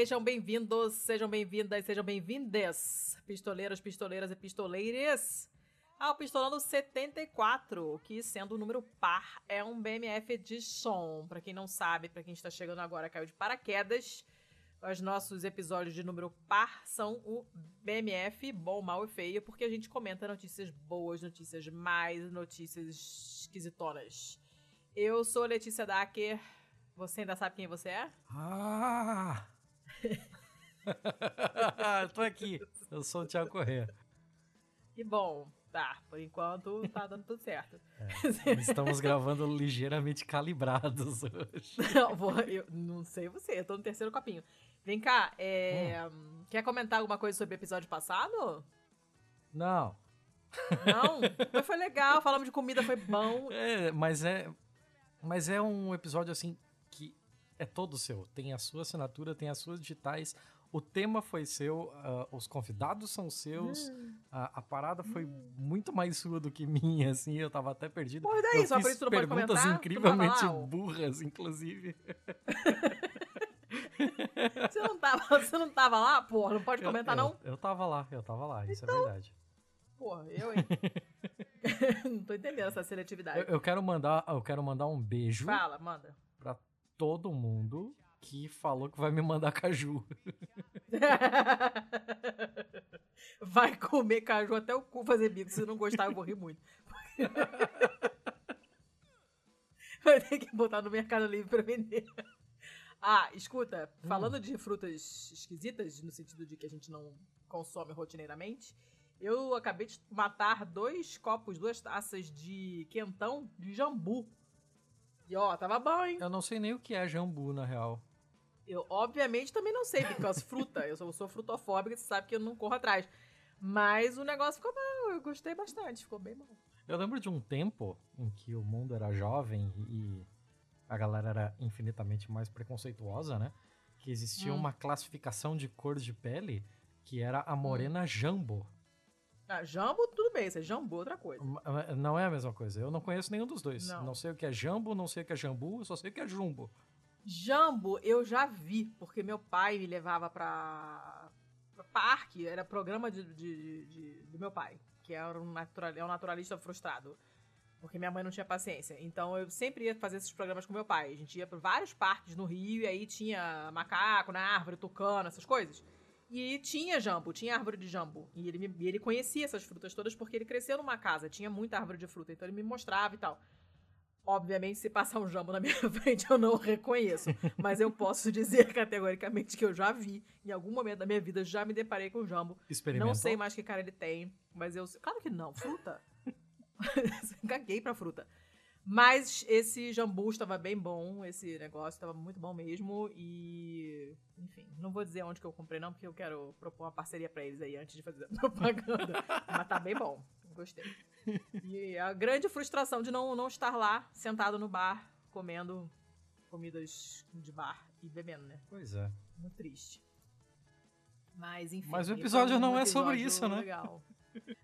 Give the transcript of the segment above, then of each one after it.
Sejam bem-vindos, sejam bem-vindas, sejam bem-vindas, pistoleiros, pistoleiras e pistoleires, ao Pistolando 74, que sendo o número par é um BMF Edition. Para quem não sabe, para quem está chegando agora, caiu de paraquedas. Os nossos episódios de número par são o BMF Bom, Mal e Feio, porque a gente comenta notícias boas, notícias mais, notícias esquisitonas. Eu sou Letícia Dacker. Você ainda sabe quem você é? Ah! Tô aqui. Eu sou o Thiago Corrêa. Que bom. Tá, por enquanto tá dando tudo certo. É, estamos gravando ligeiramente calibrados hoje. Não, vou, eu não sei você, eu tô no terceiro copinho. Vem cá, é, hum. quer comentar alguma coisa sobre o episódio passado? Não. Não? Mas foi legal, falamos de comida, foi bom. É, mas é. Mas é um episódio assim é todo seu. Tem a sua assinatura, tem as suas digitais. O tema foi seu, uh, os convidados são seus. Hum. A, a, parada foi hum. muito mais sua do que minha, assim. Eu tava até perdido. Pô, daí, eu só fiz por perguntas incrivelmente burras, inclusive. você, não tava, você não tava lá? Porra, não pode comentar, eu, não? Eu, eu tava lá, eu tava lá, isso é então... é verdade. Porra, eu, hein? não tô entendendo essa seletividade. Eu, eu, quero mandar, eu quero mandar um beijo. Fala, manda. Todo mundo que falou que vai me mandar caju. vai comer caju até o cu fazer bico. Se não gostar, eu vou rir muito. vai ter que botar no Mercado Livre pra vender. Ah, escuta, hum. falando de frutas esquisitas, no sentido de que a gente não consome rotineiramente, eu acabei de matar dois copos, duas taças de quentão de jambu. E ó, tava bom, hein? Eu não sei nem o que é jambu, na real. Eu, obviamente, também não sei, porque as frutas, eu sou, sou frutofóbica, você sabe que eu não corro atrás. Mas o negócio ficou bom, eu gostei bastante, ficou bem bom. Eu lembro de um tempo em que o mundo era jovem e a galera era infinitamente mais preconceituosa, né? Que existia hum. uma classificação de cor de pele que era a morena hum. jambo. Ah, jambo, tudo bem, isso é jambu, outra coisa. Não é a mesma coisa. Eu não conheço nenhum dos dois. Não, não sei o que é jambo, não sei o que é jambu, só sei o que é jumbo. Jambo eu já vi, porque meu pai me levava pra, pra parque, era programa de, de, de, do meu pai, que era um, natural, é um naturalista frustrado. Porque minha mãe não tinha paciência. Então eu sempre ia fazer esses programas com meu pai. A gente ia para vários parques no Rio e aí tinha macaco na árvore, tucano, essas coisas. E tinha jambo, tinha árvore de jambo. E ele, me, ele conhecia essas frutas todas porque ele cresceu numa casa, tinha muita árvore de fruta. Então ele me mostrava e tal. Obviamente, se passar um jambo na minha frente, eu não reconheço. Mas eu posso dizer categoricamente que eu já vi. Em algum momento da minha vida, já me deparei com um jambo. Não sei mais que cara ele tem, mas eu. Claro que não, fruta. Caguei pra fruta. Mas esse jambu estava bem bom, esse negócio estava muito bom mesmo. E. Enfim, não vou dizer onde que eu comprei, não, porque eu quero propor uma parceria para eles aí antes de fazer a propaganda. Mas tá bem bom. Gostei. E a grande frustração de não, não estar lá, sentado no bar, comendo comidas de bar e bebendo, né? Pois é. Muito triste. Mas, enfim. Mas o episódio não é sobre isso, né? Legal.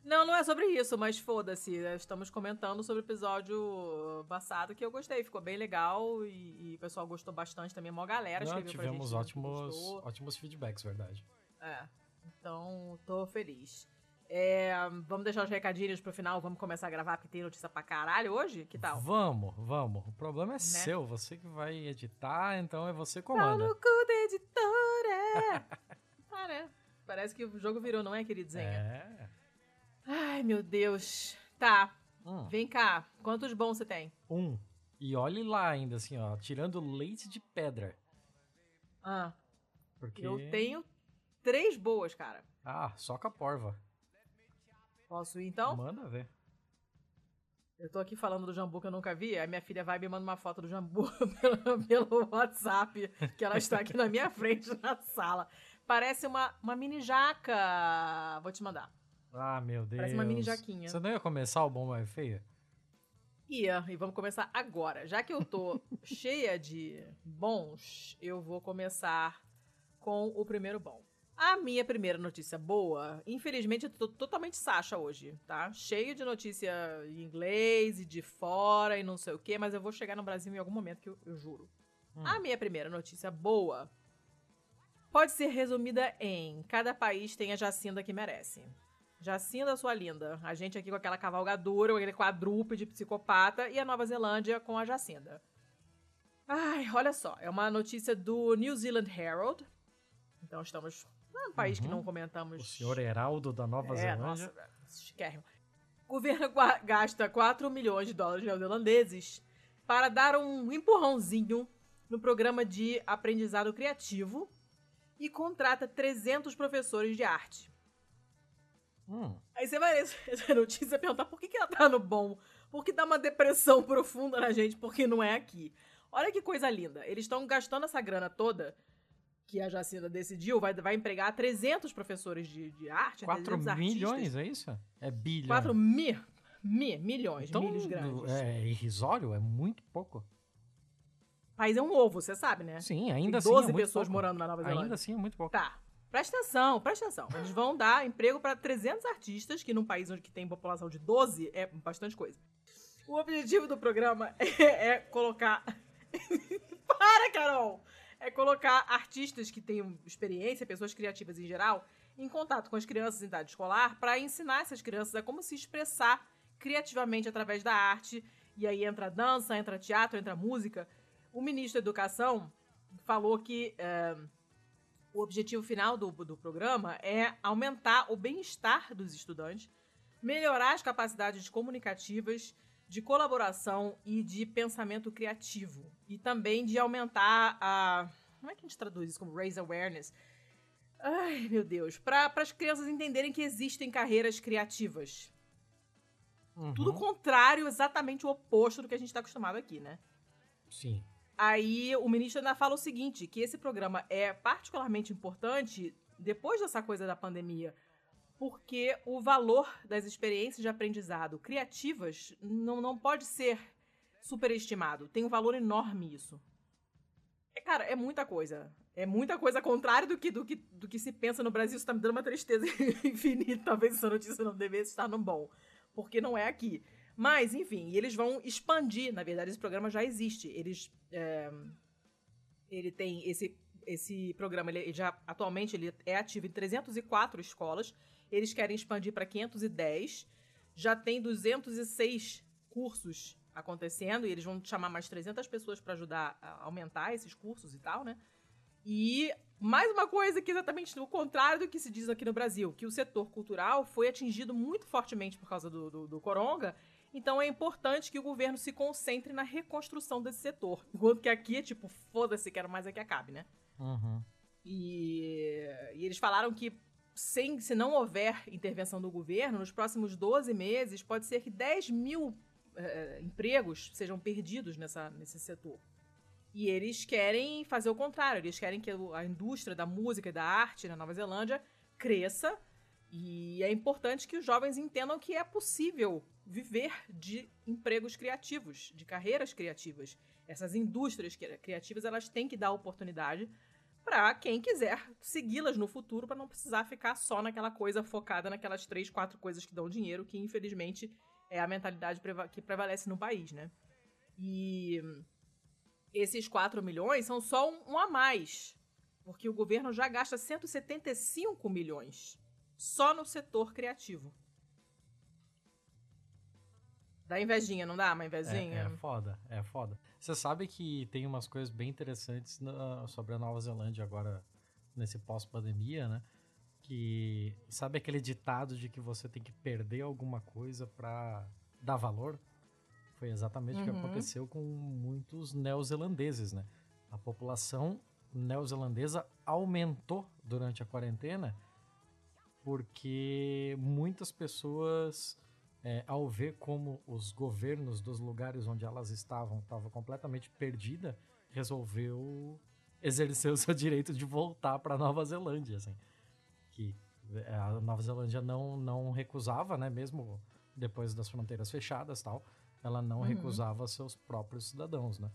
Não, não é sobre isso, mas foda-se. Estamos comentando sobre o episódio passado que eu gostei. Ficou bem legal e, e o pessoal gostou bastante também. Uma galera não, escreveu tivemos pra gente. Tivemos ótimos, ótimos feedbacks, verdade. É. Então, tô feliz. É, vamos deixar os recadinhos pro final, vamos começar a gravar, porque tem notícia pra caralho hoje? Que tal? Vamos, vamos. O problema é né? seu, você que vai editar, então é você que comanda. Pau no cu da editora! ah, né? Parece que o jogo virou, não é, queridinha? É. Ai, meu Deus. Tá. Hum. Vem cá. Quantos bons você tem? Um. E olhe lá ainda, assim, ó. Tirando leite de pedra. Ah. Porque... Eu tenho três boas, cara. Ah, só com a porva. Posso ir, então? Manda ver. Eu tô aqui falando do jambu que eu nunca vi, aí minha filha vai e me manda uma foto do jambu pelo, pelo WhatsApp, que ela está aqui na minha frente na sala. Parece uma, uma mini jaca. Vou te mandar. Ah, meu Deus. Parece uma mini jaquinha. Você não ia começar o Bom Mais Feio? Ia, e vamos começar agora. Já que eu tô cheia de bons, eu vou começar com o primeiro bom. A minha primeira notícia boa, infelizmente eu tô totalmente Sasha hoje, tá? Cheio de notícia em inglês e de fora e não sei o quê, mas eu vou chegar no Brasil em algum momento que eu, eu juro. Hum. A minha primeira notícia boa pode ser resumida em: cada país tem a Jacinda que merece. Jacinda, sua linda. A gente aqui com aquela cavalgadura, com aquele quadrúpede psicopata, e a Nova Zelândia com a Jacinda. Ai, olha só, é uma notícia do New Zealand Herald. Então estamos num país uhum. que não comentamos. O senhor Heraldo da Nova é, Zelândia. Nossa, chiquérrimo. O governo gasta 4 milhões de dólares neozelandeses para dar um empurrãozinho no programa de aprendizado criativo e contrata 300 professores de arte. Hum. Aí você vai essa notícia perguntar por que, que ela tá no bom, por que dá uma depressão profunda na gente, porque não é aqui. Olha que coisa linda. Eles estão gastando essa grana toda que a Jacinda decidiu, vai, vai empregar 300 professores de, de arte. 4 milhões, é isso? É bilhão. 4 mi, mi, milhões, então, milhos grandes. É irrisório? É muito pouco. O país é um ovo, você sabe, né? Sim, ainda Tem 12 assim é pessoas pouco. morando na Nova Zelândia. Ainda assim é muito pouco. Tá. Presta atenção, presta atenção. Eles vão dar emprego para 300 artistas, que num país onde tem população de 12 é bastante coisa. O objetivo do programa é, é colocar. Para, Carol! é colocar artistas que tenham experiência, pessoas criativas em geral, em contato com as crianças em idade escolar para ensinar essas crianças a como se expressar criativamente através da arte. E aí entra dança, entra teatro, entra música. O ministro da Educação falou que é, o objetivo final do, do programa é aumentar o bem-estar dos estudantes, melhorar as capacidades comunicativas de colaboração e de pensamento criativo. E também de aumentar a. Como é que a gente traduz isso como raise awareness? Ai, meu Deus. Para as crianças entenderem que existem carreiras criativas. Uhum. Tudo contrário, exatamente o oposto do que a gente está acostumado aqui, né? Sim. Aí o ministro ainda fala o seguinte: que esse programa é particularmente importante depois dessa coisa da pandemia, porque o valor das experiências de aprendizado criativas não, não pode ser superestimado. Tem um valor enorme isso. É, cara, é muita coisa. É muita coisa contrária do que, do que, do que se pensa no Brasil. Isso tá me dando uma tristeza infinita. Talvez essa notícia não devesse estar no bom. Porque não é aqui. Mas, enfim, eles vão expandir. Na verdade, esse programa já existe. Eles. É, ele tem esse, esse programa, ele já atualmente ele é ativo em 304 escolas eles querem expandir para 510. Já tem 206 cursos acontecendo e eles vão chamar mais 300 pessoas para ajudar a aumentar esses cursos e tal, né? E mais uma coisa que é exatamente o contrário do que se diz aqui no Brasil, que o setor cultural foi atingido muito fortemente por causa do, do, do coronga, então é importante que o governo se concentre na reconstrução desse setor. Enquanto que aqui é tipo, foda-se, quero mais é que acabe, né? Uhum. E, e, eles falaram que sem, se não houver intervenção do governo, nos próximos 12 meses, pode ser que 10 mil eh, empregos sejam perdidos nessa, nesse setor. E eles querem fazer o contrário, eles querem que a indústria da música e da arte na Nova Zelândia cresça. E é importante que os jovens entendam que é possível viver de empregos criativos, de carreiras criativas. Essas indústrias criativas elas têm que dar oportunidade para quem quiser segui-las no futuro para não precisar ficar só naquela coisa focada naquelas três, quatro coisas que dão dinheiro, que infelizmente é a mentalidade que prevalece no país, né? E esses 4 milhões são só um, um a mais, porque o governo já gasta 175 milhões só no setor criativo. Dá invejinha, não dá uma invejinha? É, é foda, é foda. Você sabe que tem umas coisas bem interessantes na, sobre a Nova Zelândia agora, nesse pós-pandemia, né? Que sabe aquele ditado de que você tem que perder alguma coisa para dar valor? Foi exatamente uhum. o que uhum. aconteceu com muitos neozelandeses, né? A população neozelandesa aumentou durante a quarentena porque muitas pessoas é, ao ver como os governos dos lugares onde elas estavam estavam completamente perdida, resolveu exercer o seu direito de voltar para Nova Zelândia, assim. Que é, a Nova Zelândia não não recusava, né, mesmo depois das fronteiras fechadas, tal, ela não uhum. recusava seus próprios cidadãos, né?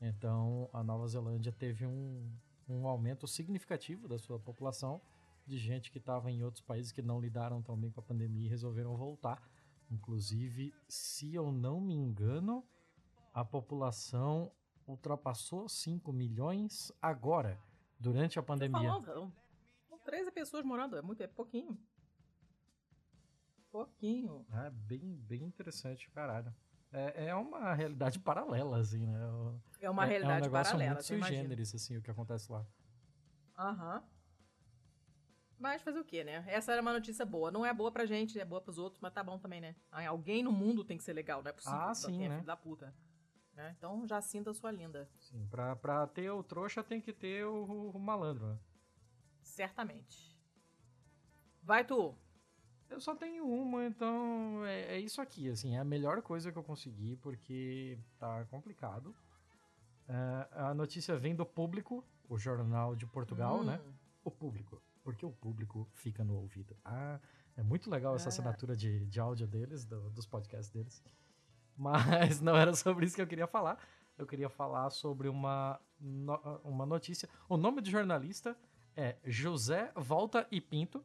Então, a Nova Zelândia teve um, um aumento significativo da sua população de gente que estava em outros países que não lidaram tão bem com a pandemia e resolveram voltar Inclusive, se eu não me engano, a população ultrapassou 5 milhões agora, durante a pandemia. Falando, são 13 pessoas morando, é muito, é pouquinho. Pouquinho. É bem, bem interessante, caralho. É, é uma realidade paralela, assim, né? É uma realidade é um negócio paralela. muito sui generis, assim, o que acontece lá. Aham. Uhum. Mas fazer o quê, né? Essa era uma notícia boa. Não é boa pra gente, é boa pros outros, mas tá bom também, né? Alguém no mundo tem que ser legal, não é possível. Ah, sim, é né? filho da puta. Né? Então já sinta sua linda. Sim, pra, pra ter o trouxa tem que ter o, o malandro, né? Certamente. Vai tu! Eu só tenho uma, então é, é, isso aqui, assim, é a melhor coisa que eu consegui, porque tá complicado. É, a notícia vem do Público, o jornal de Portugal, né? Hum. O Público, porque o Público fica no ouvido. Ah, é muito legal essa Ah. assinatura de, de áudio deles, do- dos podcasts deles. Mas não era sobre isso que eu queria falar. Eu queria falar sobre uma, no- uma notícia. O nome do jornalista é José Volta e Pinto.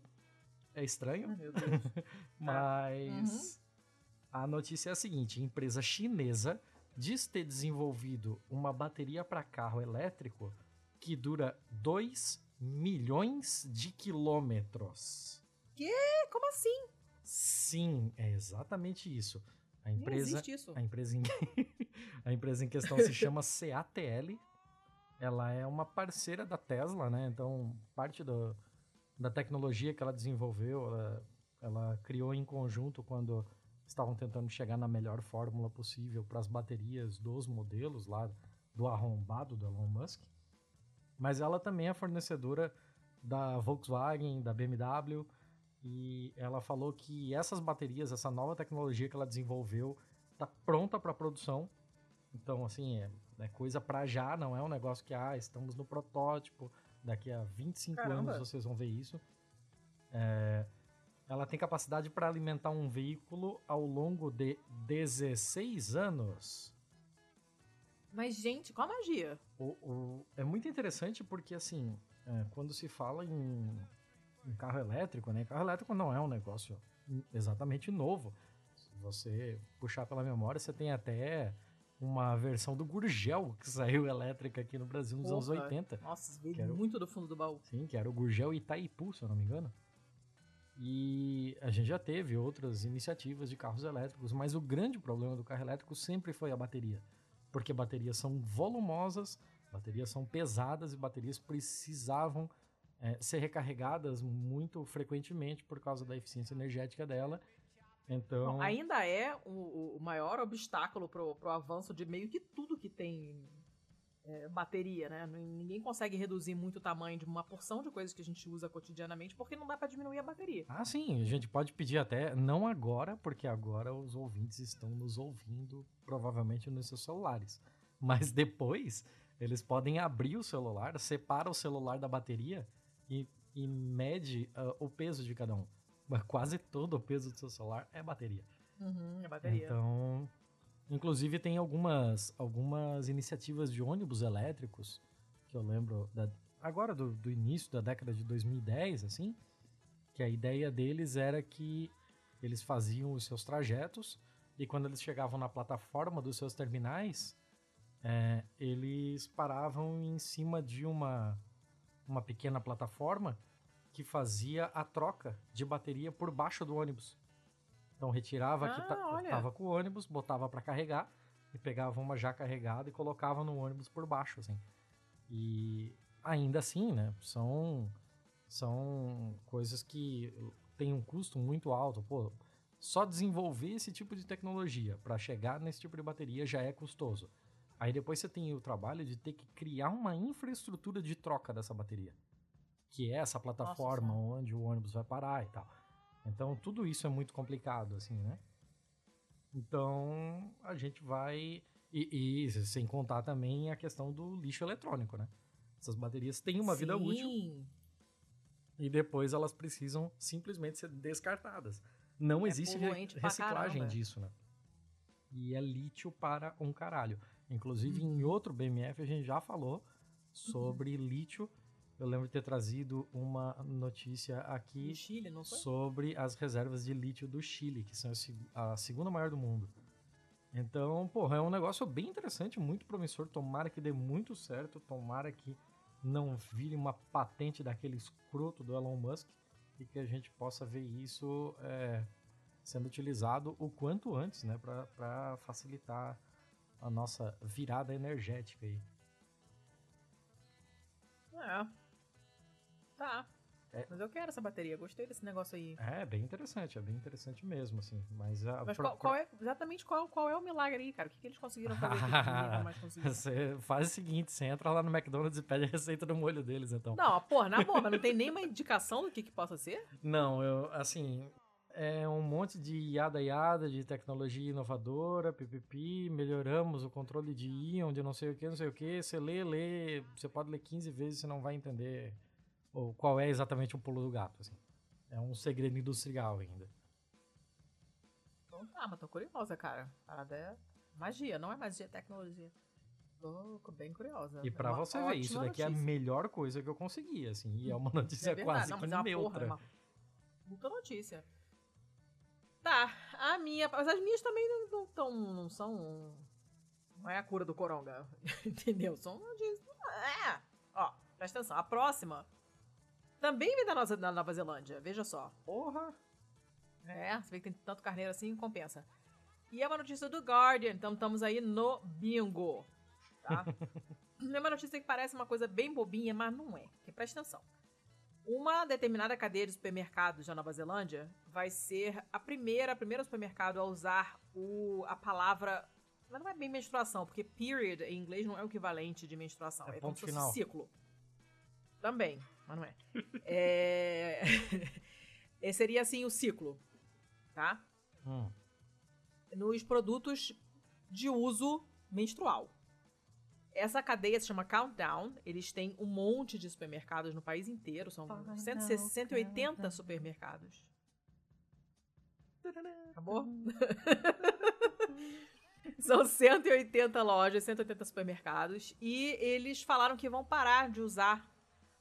É estranho, meu Deus. mas a notícia é a seguinte: empresa chinesa diz ter desenvolvido uma bateria para carro elétrico que dura 2 milhões de quilômetros. É, Como assim? Sim, é exatamente isso. A empresa, isso. a empresa, em, a empresa em questão se chama CATL. Ela é uma parceira da Tesla, né? Então, parte do, da tecnologia que ela desenvolveu, ela, ela criou em conjunto quando estavam tentando chegar na melhor fórmula possível para as baterias dos modelos lá do arrombado do Elon Musk. Mas ela também é fornecedora da Volkswagen, da BMW, e ela falou que essas baterias, essa nova tecnologia que ela desenvolveu, está pronta para produção. Então, assim, é, é coisa para já, não é um negócio que, ah, estamos no protótipo, daqui a 25 Caramba. anos vocês vão ver isso. É, ela tem capacidade para alimentar um veículo ao longo de 16 anos. Mas, gente, qual a magia? O, o- é muito interessante porque, assim, é, quando se fala em, em carro elétrico, né? Carro elétrico não é um negócio exatamente novo. Se você puxar pela memória, você tem até uma versão do Gurgel que saiu elétrica aqui no Brasil nos anos Porra. 80. Nossa, veio Quero- muito do fundo do baú. Sim, que era o Gurgel Itaipu, se eu não me engano. E a gente já teve outras iniciativas de carros elétricos, mas o grande problema do carro elétrico sempre foi a bateria. Porque baterias são volumosas, baterias são pesadas e baterias precisavam eh, ser recarregadas muito frequentemente por causa da eficiência energética dela. Então, Bom, ainda é o, o maior obstáculo pro, pro avanço de meio que tudo que tem é, bateria, né? Ninguém consegue reduzir muito o tamanho de uma porção de coisas que a gente usa cotidianamente porque não dá pra diminuir a bateria. Ah, sim, a gente pode pedir até, não agora, porque agora os ouvintes estão nos ouvindo provavelmente nos seus celulares. Mas depois, eles podem abrir o celular, separa o celular da bateria e, e mede ah, o peso de cada um. Mas Quase todo o peso do seu celular é bateria. Uhum, a bateria. Então, inclusive tem algumas, algumas iniciativas de ônibus elétricos que eu lembro da- agora do, do início da década de 2010, assim, que a ideia deles era que eles faziam os seus trajetos e quando eles chegavam na plataforma dos seus terminais, é, eles paravam em cima de uma, uma pequena plataforma que fazia a troca de bateria por baixo do ônibus. Então retirava que Ah, ta- olha. tava com o ônibus, botava para carregar e pegava uma já carregada e colocava no ônibus por baixo, assim. E ainda assim, né, são são coisas que têm um custo muito alto. Pô, só desenvolver esse tipo de tecnologia para chegar nesse tipo de bateria já é custoso. Aí depois você tem o trabalho de ter que criar uma infraestrutura de troca dessa bateria, que é essa plataforma Senhora. onde o ônibus vai parar e tal. Então tudo isso é muito complicado, assim, né? Então a gente vai e, e sem contar também a questão do lixo eletrônico, né? Essas baterias têm uma vida útil Sim. e depois elas precisam simplesmente ser descartadas. Não É existe re- reciclagem disso, né? E é lítio para um caralho. Inclusive, em outro BMF a gente já falou sobre lítio. Eu lembro de ter trazido uma notícia aqui Chile, não foi? sobre as reservas de lítio do Chile, que são a segunda maior do mundo. Então, porra, é um negócio bem interessante, muito promissor. Tomara que dê muito certo, tomara que não vire uma patente daquele escroto do Elon Musk e que a gente possa ver isso é, sendo utilizado o quanto antes, né, para facilitar a nossa virada energética aí. É. Tá. É. Mas eu quero essa bateria, gostei desse negócio aí. É, bem interessante, é bem interessante mesmo, assim. Mas, a, mas qual, qual, é, exatamente qual, qual é o milagre aí, cara? O que, que eles conseguiram fazer que? Você faz o seguinte, você entra lá no McDonald's e pede a receita do molho deles, então. Não, porra, na boa, mas não tem nenhuma indicação do que, que possa ser? Não, eu, assim, é um monte de yada yada, de tecnologia inovadora, pipipi, melhoramos o controle de íon, de não sei o que, não sei o que. Você lê, lê, você pode ler 15 vezes, você não vai entender ou qual é exatamente o pulo do gato, assim. É um segredo industrial ainda. Então tá, mas tô curiosa, cara. Parada é magia, não é magia, é tecnologia. Tô bem curiosa. E pra é você ver, isso daqui notícia. é a melhor coisa que eu consegui, assim. E é uma notícia é quase não, é neutra. Porra, é uma notícia. Tá, a minha. Mas as minhas também não, tão, não são. Não é a cura do coronga. Entendeu? São. É. Ó, presta atenção. A próxima também vem da, nossa, da Nova Zelândia, veja só. Porra! É, você vê que tem tanto carneiro assim, compensa. E é uma notícia do Guardian, então estamos aí no bingo, tá? é uma notícia que parece uma coisa bem bobinha, mas não é. Porque presta atenção. Uma determinada cadeia de supermercados da Nova Zelândia vai ser a primeira, a primeira supermercado a usar o, a palavra. Mas não é bem menstruação, porque period em inglês não é o equivalente de menstruação. É, é como se fosse ciclo. Também, mas não é. é... Esse seria assim o ciclo, tá? Hum. Nos produtos de uso menstrual. Essa cadeia se chama Countdown. Eles têm um monte de supermercados no país inteiro. São 180 supermercados. Acabou? São 180 lojas, 180 supermercados. E eles falaram que vão parar de usar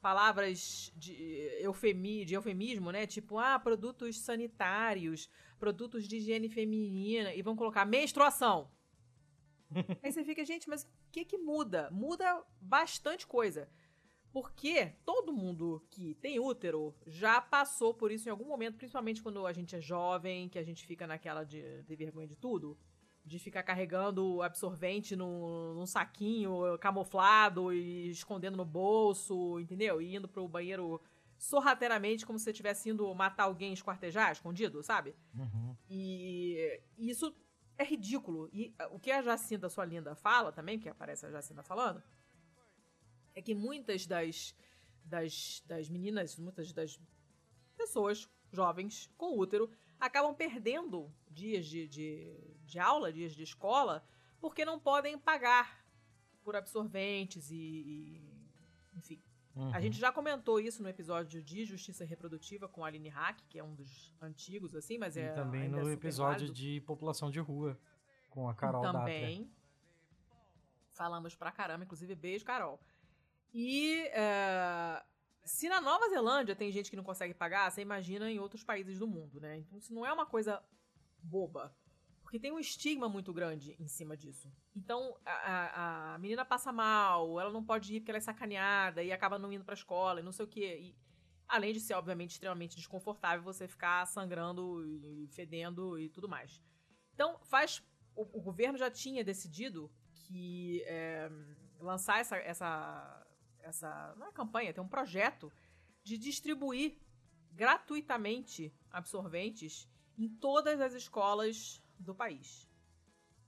palavras de, eufemi, de eufemismo, né? Tipo, ah, produtos sanitários, produtos de higiene feminina. E vão colocar menstruação. Aí você fica, gente, mas o que que muda? Muda bastante coisa. Porque todo mundo que tem útero já passou por isso em algum momento, principalmente quando a gente é jovem, que a gente fica naquela de, de vergonha de tudo. De ficar carregando absorvente num, num saquinho camuflado e escondendo no bolso, entendeu? E indo pro banheiro sorrateiramente, como se você estivesse indo matar alguém esquartejar, escondido, sabe? Uhum. E isso é ridículo. E uh, o que a Jacinta, sua linda, fala também, que aparece a Jacinta falando, é que muitas das, das, das meninas, muitas das pessoas jovens com útero acabam perdendo dias de, de, de aula, dias de escola, porque não podem pagar por absorventes e, e enfim. Uhum. A gente já comentou isso no episódio de Justiça Reprodutiva com a Aline Hack, que é um dos antigos, assim, mas e é. também no é episódio de População de Rua, com a Carol Também. Falamos pra caramba, inclusive, beijo, Carol. E uh, se na Nova Zelândia tem gente que não consegue pagar, você imagina em outros países do mundo, né? Então isso não é uma coisa boba. Porque tem um estigma muito grande em cima disso. Então, a, a, a, menina passa mal, ela não pode ir porque ela é sacaneada e acaba não indo pra escola e não sei o quê. E, além de ser, obviamente, extremamente desconfortável você ficar sangrando e fedendo e tudo mais. Então, faz. O, o governo já tinha decidido que é, lançar essa, essa, essa. Não é campanha, tem um projeto de distribuir gratuitamente absorventes em todas as escolas do país.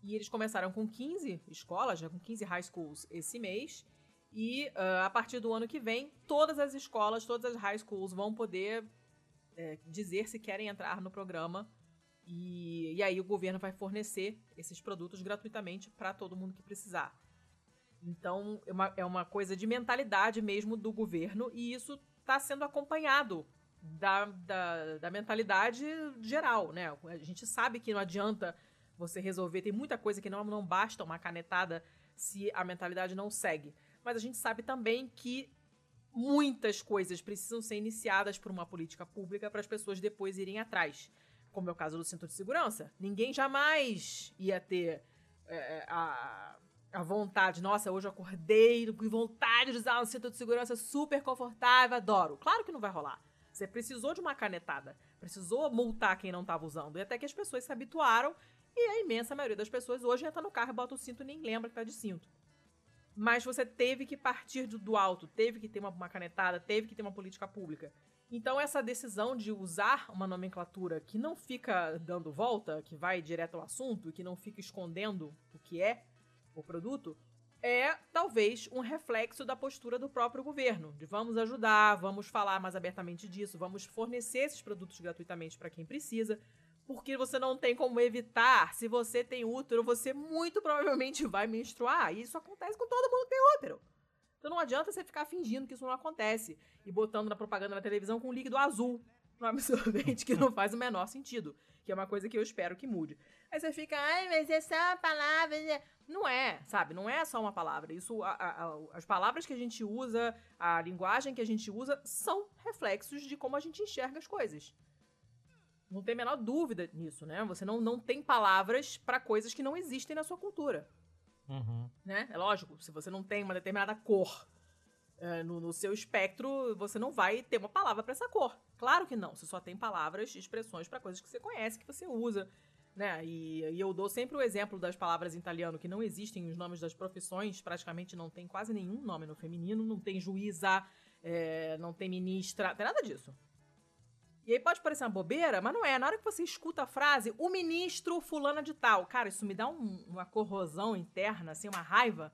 E eles começaram com 15 escolas, já com 15 high schools esse mês. E uh, a partir do ano que vem, todas as escolas, todas as high schools vão poder é, dizer se querem entrar no programa. E, e aí o governo vai fornecer esses produtos gratuitamente para todo mundo que precisar. Então é uma, é uma coisa de mentalidade mesmo do governo e isso está sendo acompanhado da, da, da, mentalidade geral, né? A gente sabe que não adianta você resolver, tem muita coisa que não, não basta uma canetada se a mentalidade não segue. Mas a gente sabe também que muitas coisas precisam ser iniciadas por uma política pública para as pessoas depois irem atrás. Como é o caso do cinto de segurança. Ninguém jamais ia ter é, a, A vontade, nossa, hoje eu acordei com vontade de usar um cinto de segurança super confortável, adoro. Claro que não vai rolar. Você precisou de uma canetada, precisou multar quem não estava usando. E até que as pessoas se habituaram, e a imensa maioria das pessoas hoje entra no carro e bota o cinto e nem lembra que tá de cinto. Mas você teve que partir do, alto, teve que ter uma, uma canetada, teve que ter uma política pública. Então, essa decisão de usar uma nomenclatura que não fica dando volta, que vai direto ao assunto, que não fica escondendo o que é o produto, é talvez um reflexo da postura do próprio governo, de vamos ajudar, vamos falar mais abertamente disso, vamos fornecer esses produtos gratuitamente para quem precisa, porque você não tem como evitar. Se você tem útero, você muito provavelmente vai menstruar, e isso acontece com todo mundo que tem útero. Então não adianta você ficar fingindo que isso não acontece e botando na propaganda na televisão com líquido azul no absorvente que não faz o menor sentido. Que é uma coisa que eu espero que mude. Aí você fica, ai, mas é uma palavra. Não é, sabe? Não é só uma palavra. Isso, a, a, as palavras que a gente usa, a linguagem que a gente usa, são reflexos de como a gente enxerga as coisas. Não tem a menor dúvida nisso, né? Você não, não tem palavras para coisas que não existem na sua cultura. Uhum. Né? É lógico, se você não tem uma determinada cor uh, no, no, seu espectro, você não vai ter uma palavra para essa cor. Claro que não. Você só tem palavras, expressões para coisas que você conhece, que você usa. Né? E, e, eu dou sempre o exemplo das palavras em italiano que não existem os nomes das profissões, praticamente não tem quase nenhum nome no feminino, não tem juíza, é, não tem ministra, não tem nada disso. E aí pode parecer uma bobeira, mas não é. Na hora que você escuta a frase, o ministro fulana de tal, cara, isso me dá um, uma corrosão interna, assim, uma raiva,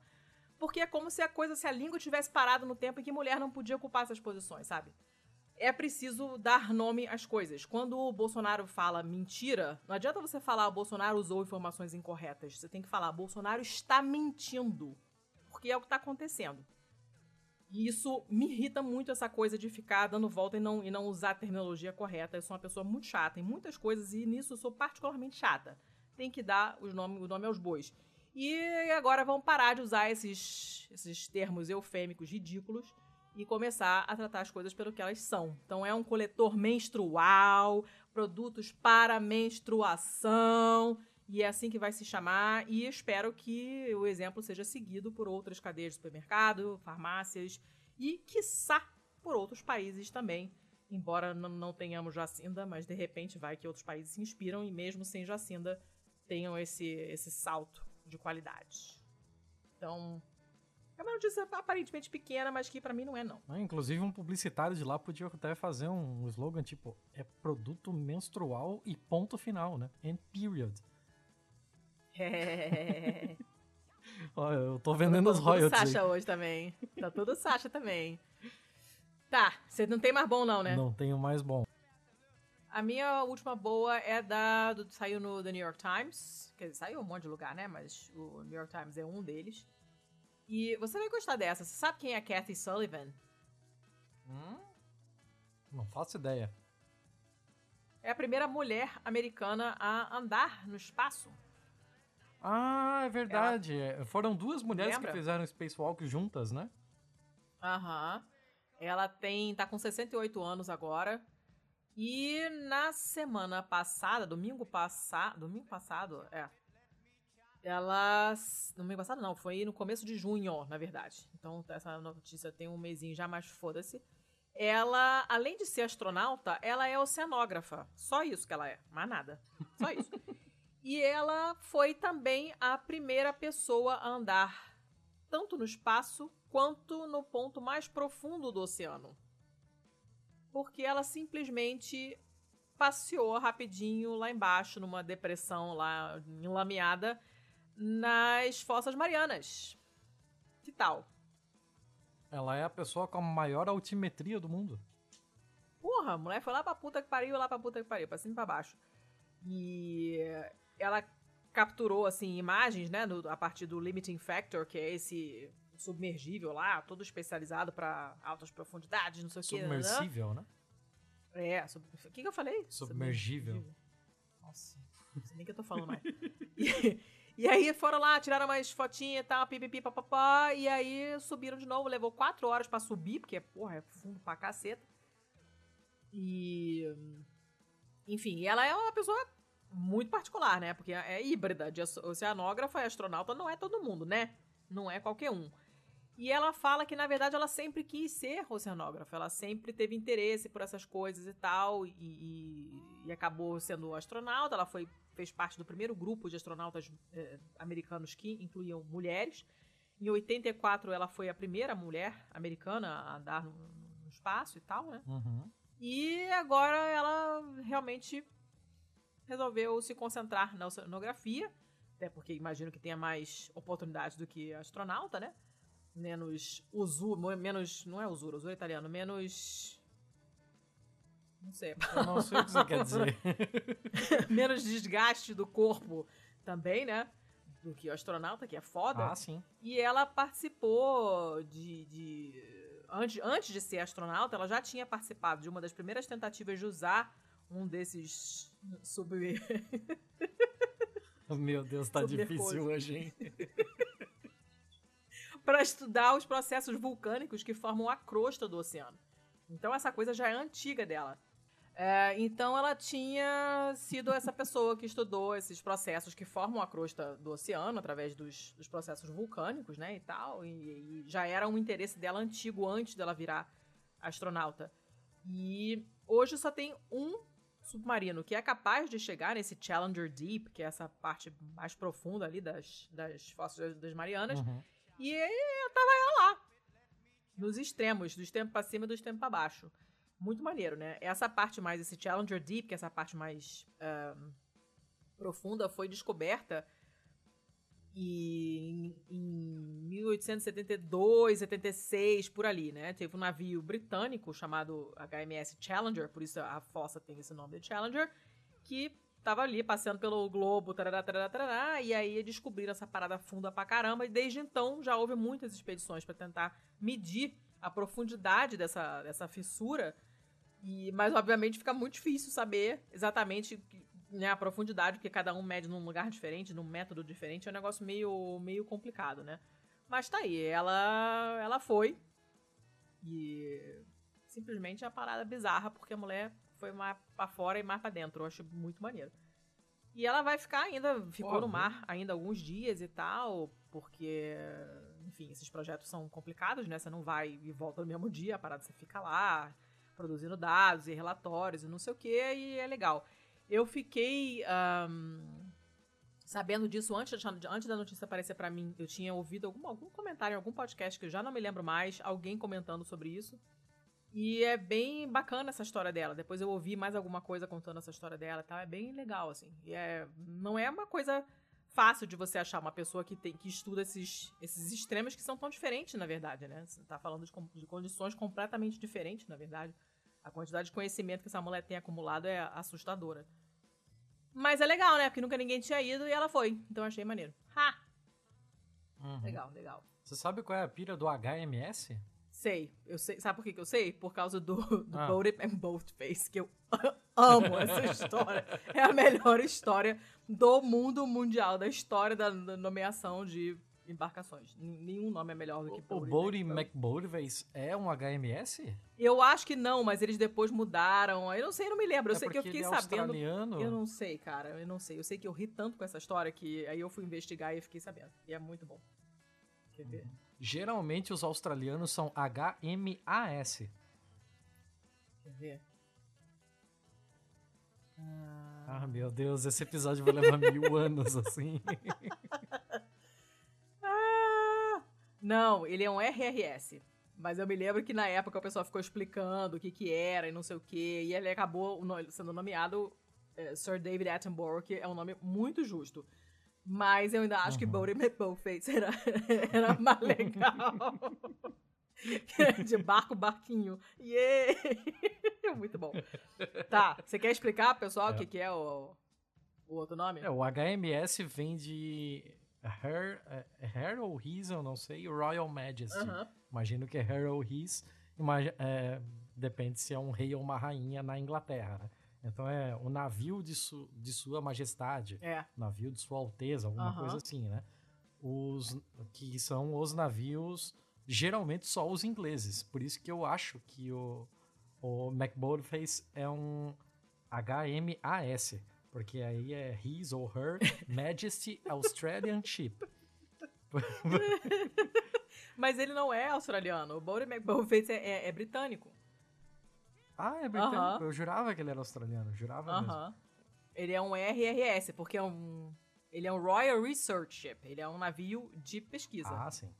porque é como se a coisa, se a língua tivesse parado no tempo em que mulher não podia ocupar essas posições, sabe? É preciso dar nome às coisas. Quando o Bolsonaro fala mentira, não adianta você falar Bolsonaro usou informações incorretas. Você tem que falar Bolsonaro está mentindo. Porque é o que está acontecendo. E isso me irrita muito essa coisa de ficar dando volta e não, e não usar a terminologia correta. Eu sou uma pessoa muito chata em muitas coisas e nisso eu sou particularmente chata. Tem que dar os nome, o nome aos bois. E agora vão parar de usar esses, esses termos eufêmicos ridículos e começar a tratar as coisas pelo que elas são. Então é um coletor menstrual, produtos para menstruação, e é assim que vai se chamar, e espero que o exemplo seja seguido por outras cadeias de supermercado, farmácias e, quiçá, por outros países também. Embora não tenhamos Jacinda, mas de repente vai que outros países se inspiram e, mesmo sem Jacinda, tenham esse, esse salto de qualidade. Então, é uma notícia aparentemente pequena, mas que para mim não é, não. Ah, inclusive, um publicitário de lá podia até fazer um slogan tipo: é produto menstrual e ponto final, né? And period. É. Olha, eu tô vendendo os royalties. Tá Sasha hoje também. Tá tudo Sasha também. Tá, você não tem mais bom não, né? Não tenho mais bom. A minha última boa é da. Do, saiu no The New York Times. Quer dizer, saiu um monte de lugar, né? Mas o New York Times é um deles. E você vai gostar dessa. Você sabe quem é a Kathy Sullivan? Hum? Não faço ideia. É a primeira mulher americana a andar no espaço. Ah, é verdade. Ela... É, foram duas mulheres Lembra? que fizeram Spacewalk juntas, né? Aham. Ela tem. tá com 68 anos agora. E na semana passada, domingo passado. Domingo passado, é. Ela. Domingo passado não, foi no começo de junho, na verdade. Então essa notícia tem um mesinho já, mas foda-se. Ela, além de ser astronauta, ela é oceanógrafa. Só isso que ela é, mais nada. Só isso. E ela foi também a primeira pessoa a andar tanto no espaço quanto no ponto mais profundo do oceano. Porque ela simplesmente passeou rapidinho lá embaixo, numa depressão lá enlameada, nas Fossas Marianas. Que tal? Ela é a pessoa com a maior altimetria do mundo. Porra, a mulher foi lá pra puta que pariu, lá pra puta que pariu, pra cima e pra baixo. E ela capturou assim imagens, né, no, a partir do limiting factor, que é esse submergível lá, todo especializado para altas profundidades, não sei o que. Submersível, né? É, sub... o que, que eu falei? Submergível. Submergível. Nossa, não sei nem o que eu tô falando mais. e, e, aí foram lá, tiraram umas fotinhas e tal, pipipi, papapá, e aí subiram de novo, levou quatro horas para subir, porque, porra, é fundo pra caceta. E... Enfim, ela é uma pessoa muito particular, né? Porque é híbrida, de oceanógrafa e astronauta não é todo mundo, né? não é qualquer um. E ela fala que, na verdade, ela sempre quis ser oceanógrafa, ela sempre teve interesse por essas coisas e tal, e, e, e acabou sendo astronauta. Ela foi, fez parte do primeiro grupo de astronautas eh, americanos que incluíam mulheres. Em 84, ela foi a primeira mulher americana a andar no, no espaço e tal, né? Uhum. E agora ela realmente resolveu se concentrar na oceanografia, até porque imagino que tenha mais oportunidades do que astronauta, né? Menos usura, menos, não é usura, usura é italiano, menos não sei. Eu não sei o que você quer dizer. menos desgaste do corpo também, né? Do que o astronauta, que é foda. Ah, sim. E ela participou de, de antes, antes de ser astronauta, ela já tinha participado de uma das primeiras tentativas de usar um desses sub. Meu Deus, tá difícil hoje, hein? para estudar os processos vulcânicos que formam a crosta do oceano. Então essa coisa já é antiga dela. É, então ela tinha sido essa pessoa que estudou esses processos que formam a crosta do oceano através dos, dos processos vulcânicos, né, e tal. E, e, já era um interesse dela antigo antes dela virar astronauta. E hoje só tem um submarino que é capaz de chegar nesse Challenger Deep, que é essa parte mais profunda ali das, das fossas das Marianas. Uhum. E eu tava ela lá. Nos extremos, do extremo pra cima e do extremo pra baixo. Muito maneiro, né? Essa parte mais, esse Challenger Deep, que é essa parte mais um, profunda, foi descoberta e em, em 1872, 76, por ali, né? Teve um navio britânico chamado HMS Challenger, por isso a fossa tem esse nome de Challenger, que tava ali passeando pelo globo, tarará, tarará, tarará, e aí descobriram essa parada funda pra caramba, e desde então já houve muitas expedições para tentar medir a profundidade dessa, dessa fissura, e, mas obviamente fica muito difícil saber exatamente né, a profundidade, porque cada um mede num lugar diferente, num método diferente, é um negócio meio, meio complicado, né? Mas tá aí, ela, ela foi, e simplesmente é uma parada bizarra, porque a mulher foi mais pra fora e mais pra dentro. Eu acho muito maneiro. E ela vai ficar ainda, ficou no mar ainda alguns dias e tal, porque, enfim, esses projetos são complicados, né? Você não vai e volta no mesmo dia, a parada você fica lá, produzindo dados e relatórios e não sei o que, e é legal. Eu fiquei um, sabendo disso antes, antes da notícia aparecer para mim. Eu tinha ouvido algum, algum comentário em algum podcast que eu já não me lembro mais, alguém comentando sobre isso. E é bem bacana essa história dela. Depois eu ouvi mais alguma coisa contando essa história dela e tal. É bem legal, assim. E é, não é uma coisa fácil de você achar uma pessoa que, tem, que estuda esses, esses extremos que são tão diferentes, na verdade, né? Você tá falando de, de condições completamente diferentes, na verdade. A quantidade de conhecimento que essa mulher tem acumulado é assustadora. Mas é legal, né? Porque nunca ninguém tinha ido e ela foi. Então achei maneiro. Ha! Uhum. Legal, legal. Você sabe qual é a pira do HMS? Sei, eu sei. Sabe por que, que eu sei? Por causa do, do ah. And Boatface, que eu amo essa história. É a melhor história do mundo mundial, da história da, da nomeação de embarcações. Nenhum nome é melhor do que O Boat McBoatface é um HMS? Eu acho que não, mas eles depois mudaram. Eu não sei, eu não me lembro. Eu é sei que eu fiquei é sabendo. Eu não sei, cara. Eu não sei. Eu sei que eu ri tanto com essa história que aí eu fui investigar e fiquei sabendo. E é muito bom. Quer ver? Uhum. Geralmente os australianos são HMAS. Quer ver? Ah... ah, meu Deus, esse episódio vai levar mil anos assim. ah, não, ele é um RRS. Mas eu me lembro que na época o pessoal ficou explicando o que que era e não sei o que. E ele acabou sendo nomeado é, Sir David Attenborough, que é um nome muito justo. Mas eu ainda acho uhum. que Boaty McBoatface era, era mais legal. de barco, barquinho. Yeah! Muito bom. Tá, você quer explicar, pessoal, o é. que, que é o, o outro nome? É, o HMS vem de Her, é, Her ou His, eu não sei, Royal Majesty. Uhum. Imagino que é Her ou His. Imagina, é, depende se é um rei ou uma rainha na Inglaterra, né? Então é o navio de, su, de sua majestade, é. navio de sua alteza, alguma uhum. coisa assim, né? Os que são os navios geralmente só os ingleses. Por isso que eu acho que o o McBoatface é um HMAS, porque aí é His ou Her Majesty Australian Ship. Mas ele não é australiano. O Boaty McBoatface é, é, é britânico. Ah, é britânico. Aham. Eu jurava que ele era australiano. Jurava mesmo. Aham. Ele é um RRS, porque é um. Ele é um Royal Research Ship. Ele é um navio de pesquisa. Ah, sim.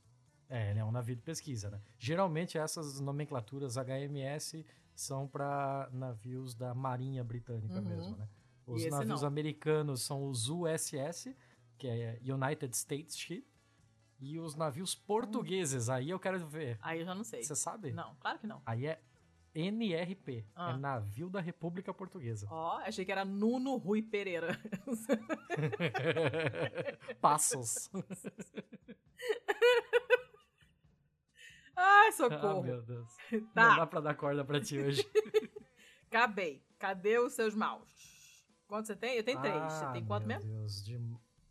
É, ele é um navio de pesquisa, né? Geralmente essas nomenclaturas HMS são para navios da Marinha Britânica Uhum. mesmo, né? Os navios não. americanos são os USS, que é United States Ship, e os navios portugueses, aí eu quero ver. Aí eu já não sei. Você sabe? Não, claro que não. Aí é NRP, Ah. é Navio da República Portuguesa. Ó, achei que era Nuno Rui Pereira. Passos. Ai, ah, socorro. meu Deus. Tá. Não dá pra dar corda pra ti hoje. Acabei. Cadê os seus mouse? Quanto você tem? Eu tenho três. Você Ah, tem quanto meu mesmo? Deus, de,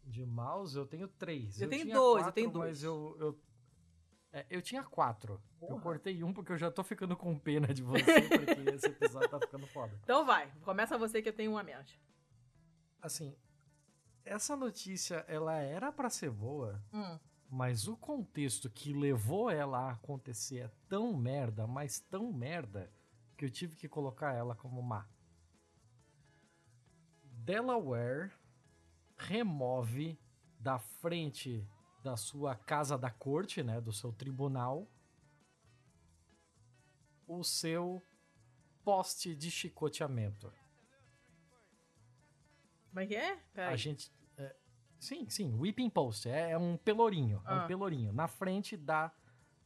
de mouse eu tenho três. Eu tenho tinha dois, eu quatro, tenho dois. Mas eu, eu, é, eu tinha quatro. Eu Porra. cortei um porque eu já tô ficando com pena de você, porque esse episódio tá ficando foda. Então vai. Começa você que eu tenho um a menos. Assim, essa notícia, ela era pra ser boa, Hum. Mas o contexto que levou ela a acontecer é tão merda, mas tão merda, que eu tive que colocar ela como má. Delaware remove da frente da sua casa da corte, né, do seu tribunal, o seu poste de chicoteamento. Como é que é? A gente. É, sim, sim, whipping post. É, é um pelourinho. É Ah. um pelourinho. Na frente da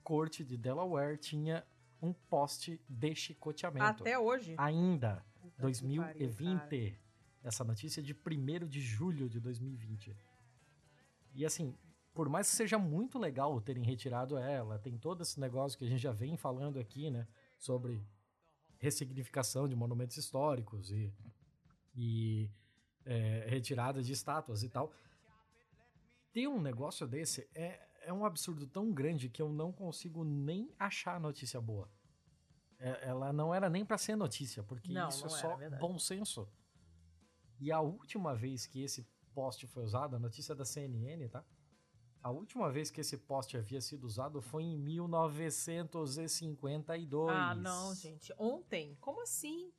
corte de Delaware tinha um poste de chicoteamento. Até hoje. Ainda. Que 2020. pariu, cara. Essa notícia é de 1 de julho de 2020. E assim, por mais que seja muito legal terem retirado ela, tem todo esse negócio que a gente já vem falando aqui, né? Sobre ressignificação de monumentos históricos e, e é, retirada de estátuas e tal. Ter um negócio desse é, é um absurdo tão grande que eu não consigo nem achar notícia boa. É, ela não era nem pra ser notícia, porque Não, isso não é só verdade. bom senso. E a última vez que esse post foi usado, a notícia é da CNN, tá? A última vez que esse post havia sido usado foi em 1952. Ah, não, gente. Ontem? Como assim?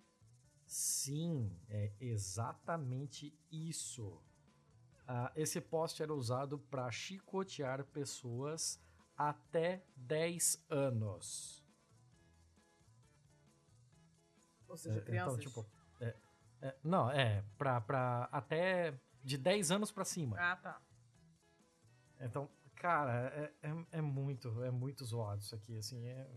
Sim, é exatamente isso. Ah, esse post era usado para chicotear pessoas até 10 anos. Ou seja, É, crianças. Então, tipo, é- é, não, é, pra, pra até de 10 anos pra cima. Ah, tá. Então, cara, é, é, é muito, é muito zoado isso aqui, assim, é...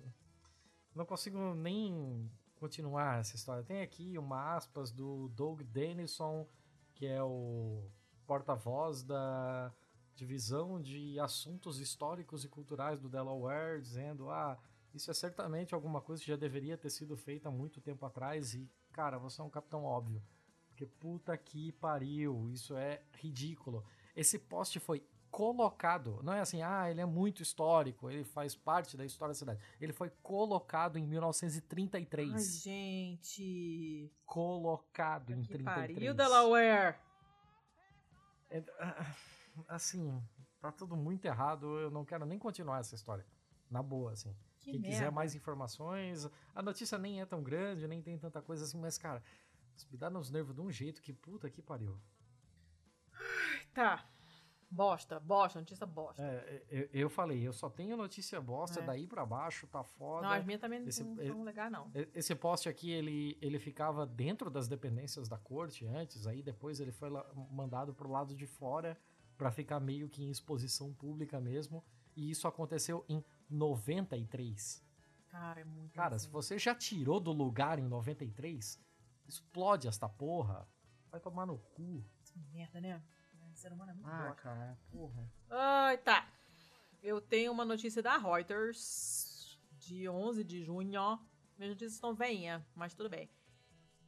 Não consigo nem continuar essa história. Tem aqui uma aspas do Doug Denison, que é o porta-voz da divisão de assuntos históricos e culturais do Delaware, dizendo, ah, isso é certamente alguma coisa que já deveria ter sido feita há muito tempo atrás e, cara, você é um capitão óbvio. Porque puta que pariu, isso é ridículo. Esse post foi colocado, não é assim, ah, ele é muito histórico, ele faz parte da história da cidade. Ele foi colocado em 1933. Ai, gente. colocado em Que 33. pariu, Delaware. É, ah, assim, tá tudo muito errado, eu não quero nem continuar essa história. Na boa, assim. Que Quem merda. quiser mais informações, a notícia nem é tão grande, nem tem tanta coisa assim, mas, cara, me dá nos nervos de um jeito que puta que pariu. Tá. Bosta, bosta, notícia bosta. É, eu, eu falei, eu só tenho notícia bosta, É. daí pra baixo, tá foda. não, as minhas também esse- não são legais, não. Esse poste aqui, ele, ele ficava dentro das dependências da corte antes, aí depois ele foi lá- mandado pro lado de fora pra ficar meio que em exposição pública mesmo. E isso aconteceu em 93. Cara, é muito Cara, se assim. você já tirou do lugar em 93, explode esta porra. Vai tomar no cu. Que merda, né? Ser humano é muito Ah, bosta. cara, porra. Ai, tá. Eu tenho uma notícia da Reuters de 11 de junho. Minhas notícias estão veinha, mas tudo bem.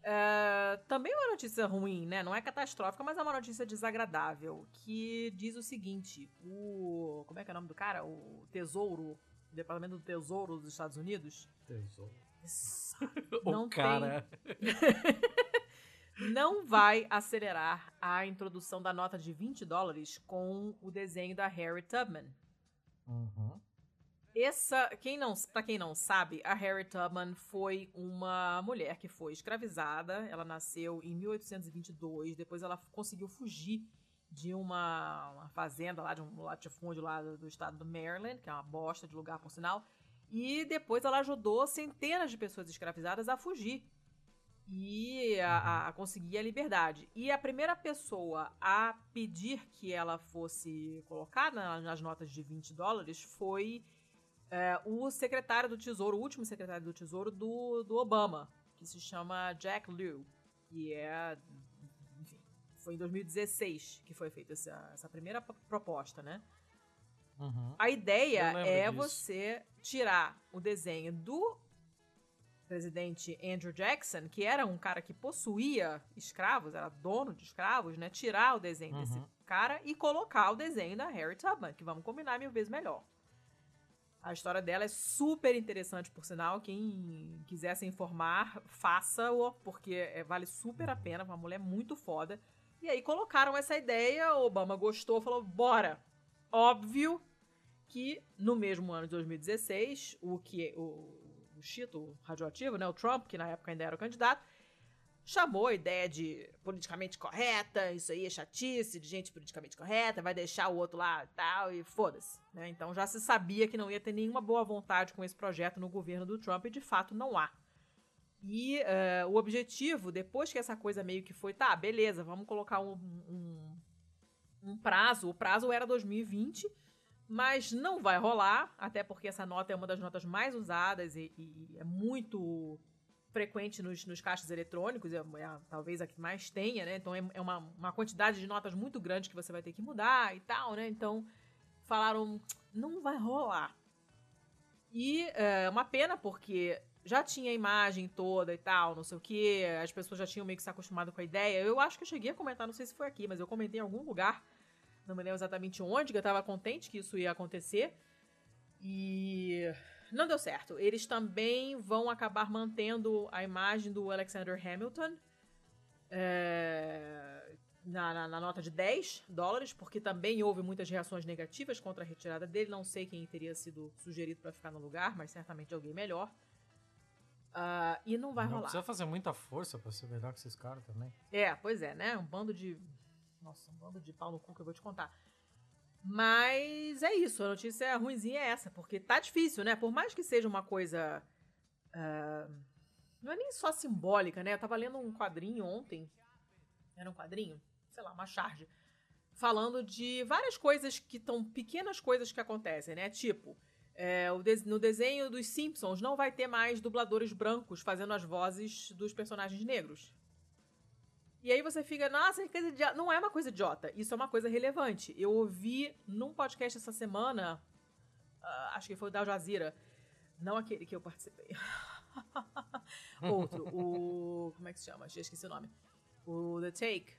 É, também uma notícia ruim, né? Não é catastrófica, mas é uma notícia desagradável. Que diz o seguinte: o. Como é que é o nome do cara? O Tesouro. O Departamento do Tesouro dos Estados Unidos. Tesouro. Não o cara. não vai acelerar a introdução da nota de 20 dólares com o desenho da Harry Tubman. Uhum. Essa, quem não, para quem não sabe, a Harriet Tubman foi uma mulher que foi escravizada. Ela nasceu em 1822. Depois ela conseguiu fugir de uma, uma fazenda lá, de um latifúndio lá do, do, estado do Maryland, que é uma bosta de lugar, por sinal. E depois ela ajudou centenas de pessoas escravizadas a fugir e a, a, conseguir a liberdade. E a primeira pessoa a pedir que ela fosse colocada nas notas de 20 dólares foi é, o secretário do Tesouro, o último secretário do Tesouro do, do Obama, que se chama Jack Lew, que é. Enfim, foi em 2016 que foi feita essa, essa primeira proposta, né? Uhum. A ideia é disso. você tirar o desenho do presidente Andrew Jackson, que era um cara que possuía escravos, era dono de escravos, né? Tirar o desenho Uhum. desse cara e colocar o desenho da Harriet Tubman, que vamos combinar mil vezes melhor. A história dela é super interessante, por sinal. Quem quiser se informar, faça-o, porque é- vale super a pena. Uma mulher muito foda. E aí colocaram essa ideia, o Obama gostou, falou: bora. Óbvio que no mesmo ano de 2016, o que o Chito radioativo, né, o Trump, que na época ainda era o candidato, chamou a ideia de politicamente correta, isso aí é chatice, de gente politicamente correta, vai deixar o outro lá e tal, e foda-se. Né? Então já se sabia que não ia ter nenhuma boa vontade com esse projeto no governo do Trump, e de fato não há. E eh, o objetivo, depois que essa coisa meio que foi, tá, beleza, vamos colocar um, um, um prazo, o prazo era 2020, mas não vai rolar, até porque essa nota é uma das notas mais usadas e, e é muito frequente nos, nos caixas eletrônicos, é, é talvez a que mais tenha, né? Então é, é uma, uma quantidade de notas muito grande que você vai ter que mudar e tal, né? Então falaram, não vai rolar. E é uma pena porque já tinha a imagem toda e tal, não sei o que, as pessoas já tinham meio que se acostumado com a ideia. Eu acho que eu cheguei a comentar, não sei se foi aqui, mas eu comentei em algum lugar, não me lembro exatamente onde, que eu tava contente que isso ia acontecer. E não deu certo. Eles também vão acabar mantendo a imagem do Alexander Hamilton é, na, na- na nota de 10 dólares, porque também houve muitas reações negativas contra a retirada dele. Não sei quem teria sido sugerido para ficar no lugar, mas certamente alguém melhor. Ah, e não vai Não rolar. precisa fazer muita força pra ser melhor que esses caras também. É, pois é, né? Um bando de. Nossa, um bando de pau no cu que eu vou te contar. Mas é isso, a notícia ruimzinha é essa, porque tá difícil, né? Por mais que seja uma coisa. ah, não é nem só simbólica, né? Eu tava lendo um quadrinho ontem. Era um quadrinho? Sei lá, uma charge. Falando de várias coisas que estão. pequenas coisas que acontecem, né? Tipo. é, no desenho dos Simpsons não vai ter mais dubladores brancos fazendo as vozes dos personagens negros. E aí você fica, nossa, que coisa idiota. Não é uma coisa idiota, isso é uma coisa relevante. Eu ouvi num podcast essa semana, ah, acho que foi o da Al Jazeera, não aquele que eu participei. Outro, o. Como é que se chama? Já esqueci o nome. O The Take.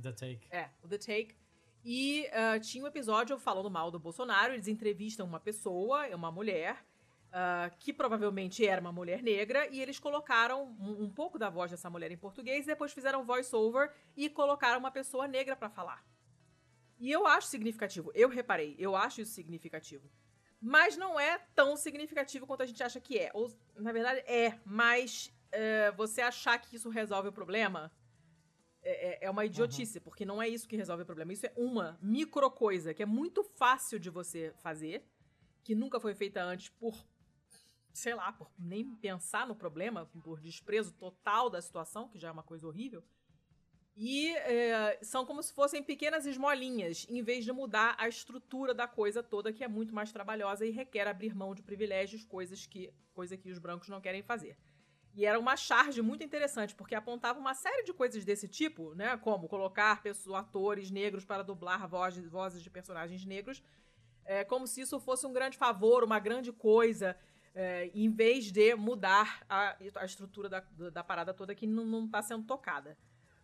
The Take. É, o The Take. E ah, tinha um episódio falando mal do Bolsonaro. Eles entrevistam uma pessoa, é uma mulher, ah, que provavelmente era uma mulher negra, e eles colocaram um, um pouco da voz dessa mulher em português, e depois fizeram voice-over e colocaram uma pessoa negra pra falar. E eu acho significativo. Eu reparei, eu acho isso significativo. Mas não é tão significativo quanto a gente acha que é. Ou, na verdade, é, mas é, você achar que isso resolve o problema é, é- é uma idiotice, porque não é isso que resolve o problema. Isso é uma micro coisa que é muito fácil de você fazer, que nunca foi feita antes por, sei lá, por nem pensar no problema, por desprezo total da situação, que já é uma coisa horrível. E é, são como se fossem pequenas esmolinhas, em vez de mudar a estrutura da coisa toda, que é muito mais trabalhosa e requer abrir mão de privilégios, coisas que, coisa que os brancos não querem fazer. E era uma charge muito interessante, porque apontava uma série de coisas desse tipo, né? Como colocar pessoas, atores negros para dublar vozes, vozes de personagens negros, é, como se isso fosse um grande favor, uma grande coisa, é, em vez de mudar a, a estrutura da, da parada toda que não está sendo tocada.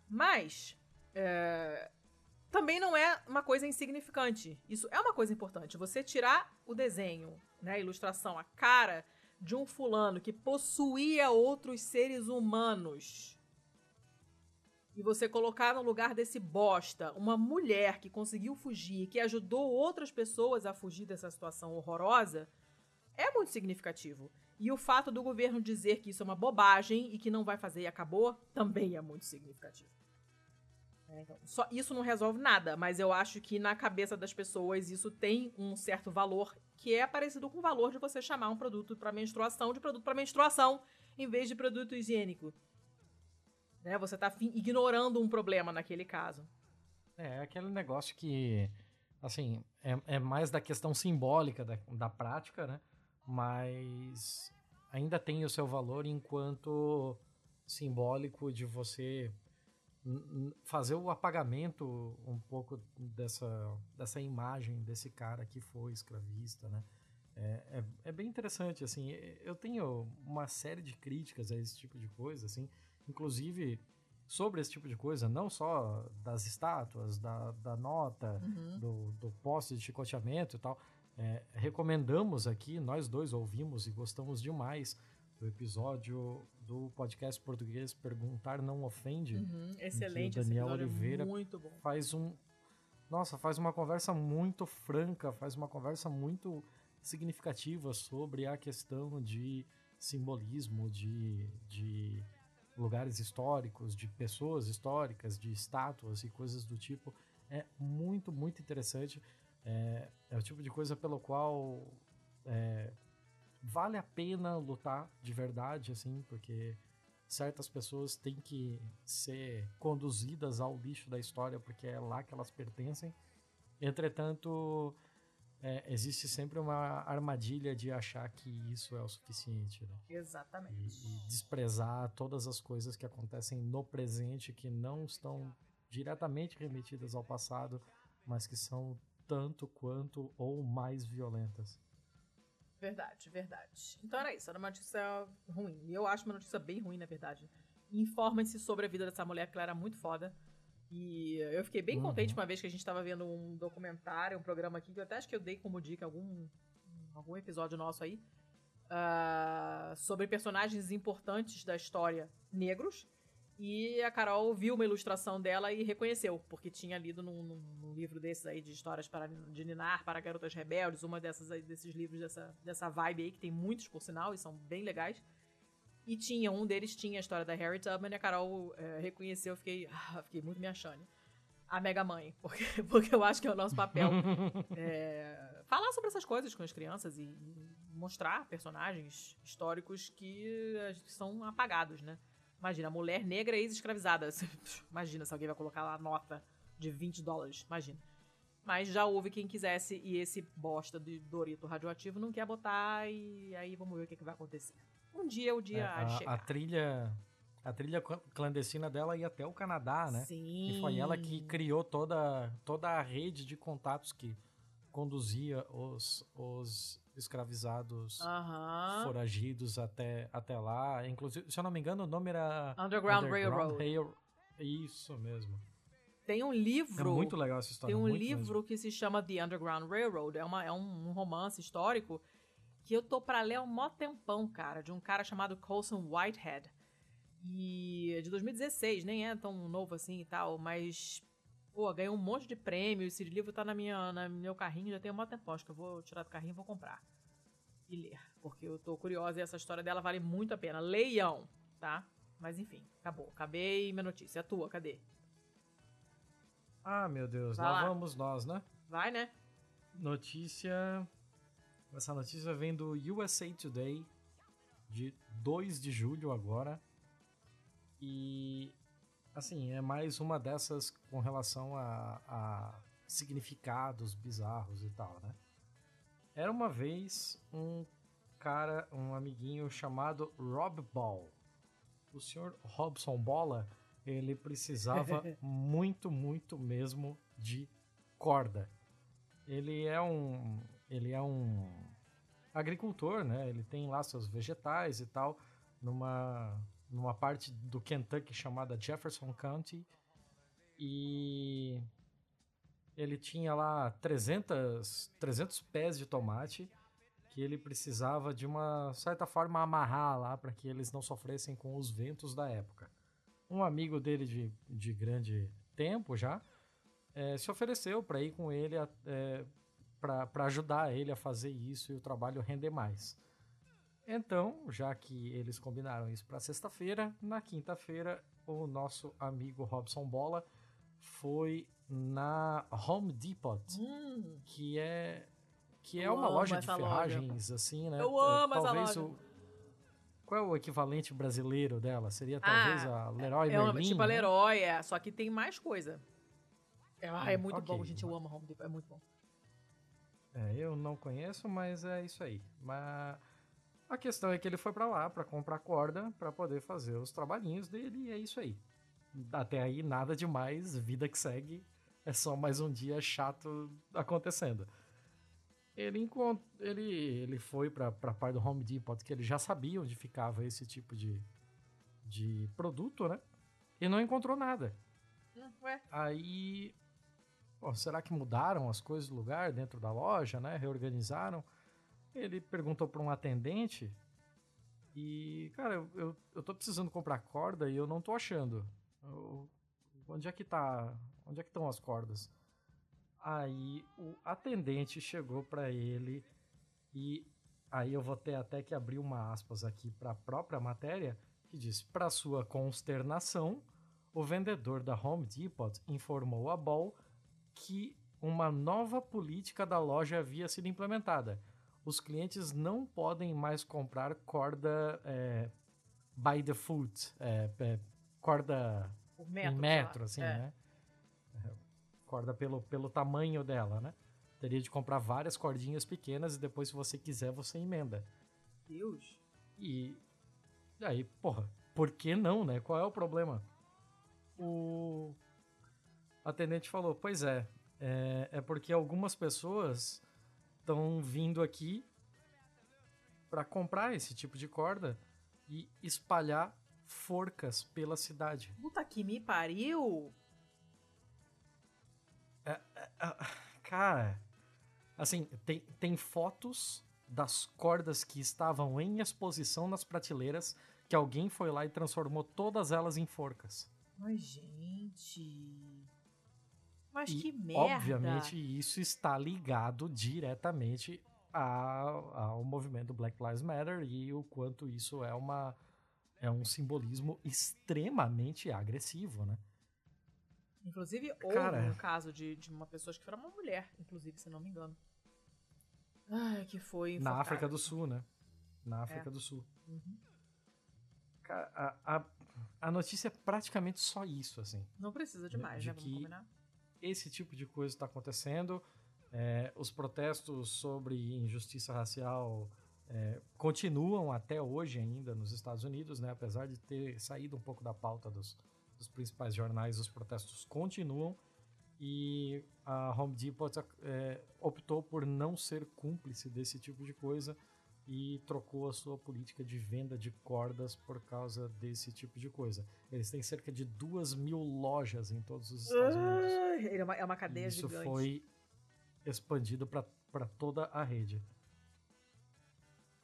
Mas é, também não é uma coisa insignificante. Isso é uma coisa importante. Você tirar o desenho, né, a ilustração, a cara de um fulano que possuía outros seres humanos e você colocar no lugar desse bosta uma mulher que conseguiu fugir, que ajudou outras pessoas a fugir dessa situação horrorosa, é muito significativo. E o fato do governo dizer que isso é uma bobagem e que não vai fazer e acabou também é muito significativo. É, então, só, isso não resolve nada, mas eu acho que na cabeça das pessoas isso tem um certo valor que é parecido com o valor de você chamar um produto para menstruação de produto para menstruação em vez de produto higiênico. Né? Você está ignorando um problema naquele caso. É, aquele negócio que, assim, é, é mais da questão simbólica da, da prática, né? Mas ainda tem o seu valor enquanto simbólico de você fazer o apagamento um pouco dessa, dessa imagem desse cara que foi escravista, né? É, é, é, bem interessante, assim, eu tenho uma série de críticas a esse tipo de coisa, assim, inclusive sobre esse tipo de coisa, não só das estátuas, da, da nota, uhum. do, do poste de chicoteamento e tal, é, recomendamos aqui, nós dois ouvimos e gostamos demais do episódio do podcast português Perguntar Não Ofende. Uhum, excelente, Daniel é Oliveira bom. faz um. Nossa, faz uma conversa muito franca, faz uma conversa muito significativa sobre a questão de simbolismo, de, de lugares históricos, de pessoas históricas, de estátuas e coisas do tipo. É muito, muito interessante. É, é o tipo de coisa pelo qual é, vale a pena lutar de verdade, assim, porque certas pessoas têm que ser conduzidas ao lixo da história porque é lá que elas pertencem. Entretanto, é, existe sempre uma armadilha de achar que isso é o suficiente. Né? Exatamente. E, e, desprezar todas as coisas que acontecem no presente que não estão diretamente remetidas ao passado, mas que são tanto quanto ou mais violentas. Verdade, verdade. Então era isso, era uma notícia ruim. E eu acho uma notícia bem ruim, na verdade. Informa-se sobre a vida dessa mulher, que ela era muito foda. E eu fiquei bem uhum. contente uma vez que a gente estava vendo um documentário, um programa aqui, que eu até acho que eu dei como dica algum, algum episódio nosso aí, uh, sobre personagens importantes da história negros. E a Carol viu uma ilustração dela e reconheceu, porque tinha lido num, num livro desses aí de histórias para, de Ninar para garotas rebeldes, uma dessas aí, desses livros dessa, dessa vibe aí, que tem muitos por sinal e são bem legais. E tinha, um deles tinha a história da Harry Tubman e a Carol é, reconheceu, eu fiquei, ah, fiquei muito me achando. A Mega Mãe, porque, porque eu acho que é o nosso papel. é, falar sobre essas coisas com as crianças e, e mostrar personagens históricos que são apagados, né? Imagina, mulher negra ex-escravizada. Imagina se alguém vai colocar lá a nota de 20 dólares. Imagina. Mas já houve quem quisesse e esse bosta de Dorito radioativo não quer botar e aí vamos ver o que, que vai acontecer. Um dia o dia é, a, chegar. A trilha, a trilha clandestina dela ia até o Canadá, né? Sim. E foi ela que criou toda, toda a rede de contatos que conduzia os, os escravizados uhum. foragidos até, até lá. Inclusive, se eu não me engano, o nome era Underground, Underground Railroad. Rail... Isso mesmo. Tem um livro. É muito legal essa história. Tem um livro mesmo. que se chama The Underground Railroad. É, uma, é um, romance histórico que eu tô pra ler há um mó tempão, cara, de um cara chamado Colson Whitehead. E é de 2016, nem é tão novo assim e tal, mas pô, ganhou um monte de prêmio. Esse livro tá na minha, na meu carrinho já tem um mó tempo. Acho que eu vou tirar do carrinho e vou comprar. E ler. Porque eu tô curiosa e essa história dela vale muito a pena. Leiam, tá? Mas enfim, acabou. Acabei minha notícia. A tua, cadê? Ah, meu Deus. Vai lá, lá vamos nós, né? Vai, né? Notícia. Essa notícia vem do USA Today, de 2 de julho agora. E assim, é mais uma dessas com relação a, a significados bizarros e tal, né? Era uma vez um cara, um amiguinho chamado Rob Ball. O senhor Robson Bola, ele precisava muito, muito mesmo de corda. Ele é um, ele é um agricultor, né? Ele tem lá seus vegetais e tal, numa numa parte do Kentucky chamada Jefferson County e ele tinha lá 300, 300 pés de tomate que ele precisava de uma certa forma amarrar lá para que eles não sofressem com os ventos da época. um amigo dele de, de grande tempo já é, se ofereceu para ir com ele é, para ajudar ele a fazer isso e o trabalho render mais. Então, já que eles combinaram isso para sexta-feira, na quinta-feira o nosso amigo Robson Bola foi na Home Depot, Hum, que é que é Eu uma loja de essa loja. ferragens assim, né? Eu É, amo essa talvez loja. O, qual é o equivalente brasileiro dela? Seria talvez a Leroy é uma, Merlin? tipo a né? Leroy, é, só que tem mais coisa. É, ah, é Hum, muito ok. bom, gente. Eu amo Home Depot, é muito bom. É, eu não conheço, mas é isso aí. Mas a questão é que ele foi pra lá pra comprar corda pra poder fazer os trabalhinhos dele e é isso aí. Até aí nada demais, vida que segue. É só mais um dia chato acontecendo. Ele encont... ele ele foi pra para parte do Home Depot que ele já sabia onde ficava esse tipo de de produto, né? E não encontrou nada. Ué, Aí, pô, será que mudaram as coisas do lugar dentro da loja, né? Reorganizaram? Ele perguntou para um atendente e, cara, eu, eu, eu tô precisando comprar corda e eu não tô achando. Eu- onde é que tá? Onde é que estão as cordas? Aí o atendente chegou para ele e aí eu vou ter até que abrir uma aspas aqui para a própria matéria que diz: para sua consternação, o vendedor da Home Depot informou a Ball que uma nova política da loja havia sido implementada. Os clientes não podem mais comprar corda é, by the foot, é, é, corda por metro. em metro, assim, É. né? É, Corda pelo, pelo tamanho dela, né? Teria de comprar várias cordinhas pequenas e depois, se você quiser, você emenda. Deus. E, e aí, porra, por que não, né? Qual é o problema? O atendente falou: Pois é, é, é porque algumas pessoas estão vindo aqui para comprar esse tipo de corda e espalhar forcas pela cidade. Puta que me pariu. Ah, Cara, assim, tem, tem fotos das cordas que estavam em exposição nas prateleiras que alguém foi lá e transformou todas elas em forcas. Mas, gente. Mas e, que merda. obviamente, isso está ligado diretamente ao movimento Black Lives Matter e o quanto isso é uma é um simbolismo extremamente agressivo, né? Inclusive, houve Cara. um caso de, de uma pessoa, que era uma mulher, inclusive, se não me engano. Ai, que foi. Na enforcada. África do Sul, né? Na África do Sul. Uhum. Cara, a, a, a notícia é praticamente só isso, assim. Não precisa demais, De né? Vamos que- combinar. Esse tipo de coisa está acontecendo. É, os protestos sobre injustiça racial é, continuam até hoje ainda nos Estados Unidos, né? Apesar de ter saído um pouco da pauta dos, dos principais jornais, os protestos continuam. E a Home Depot é, optou por não ser cúmplice desse tipo de coisa e trocou a sua política de venda de cordas por causa desse tipo de coisa. Eles têm cerca de duas mil lojas em todos os Estados Unidos. Ai, É uma, é uma cadeia Isso gigante. foi expandido para toda a rede.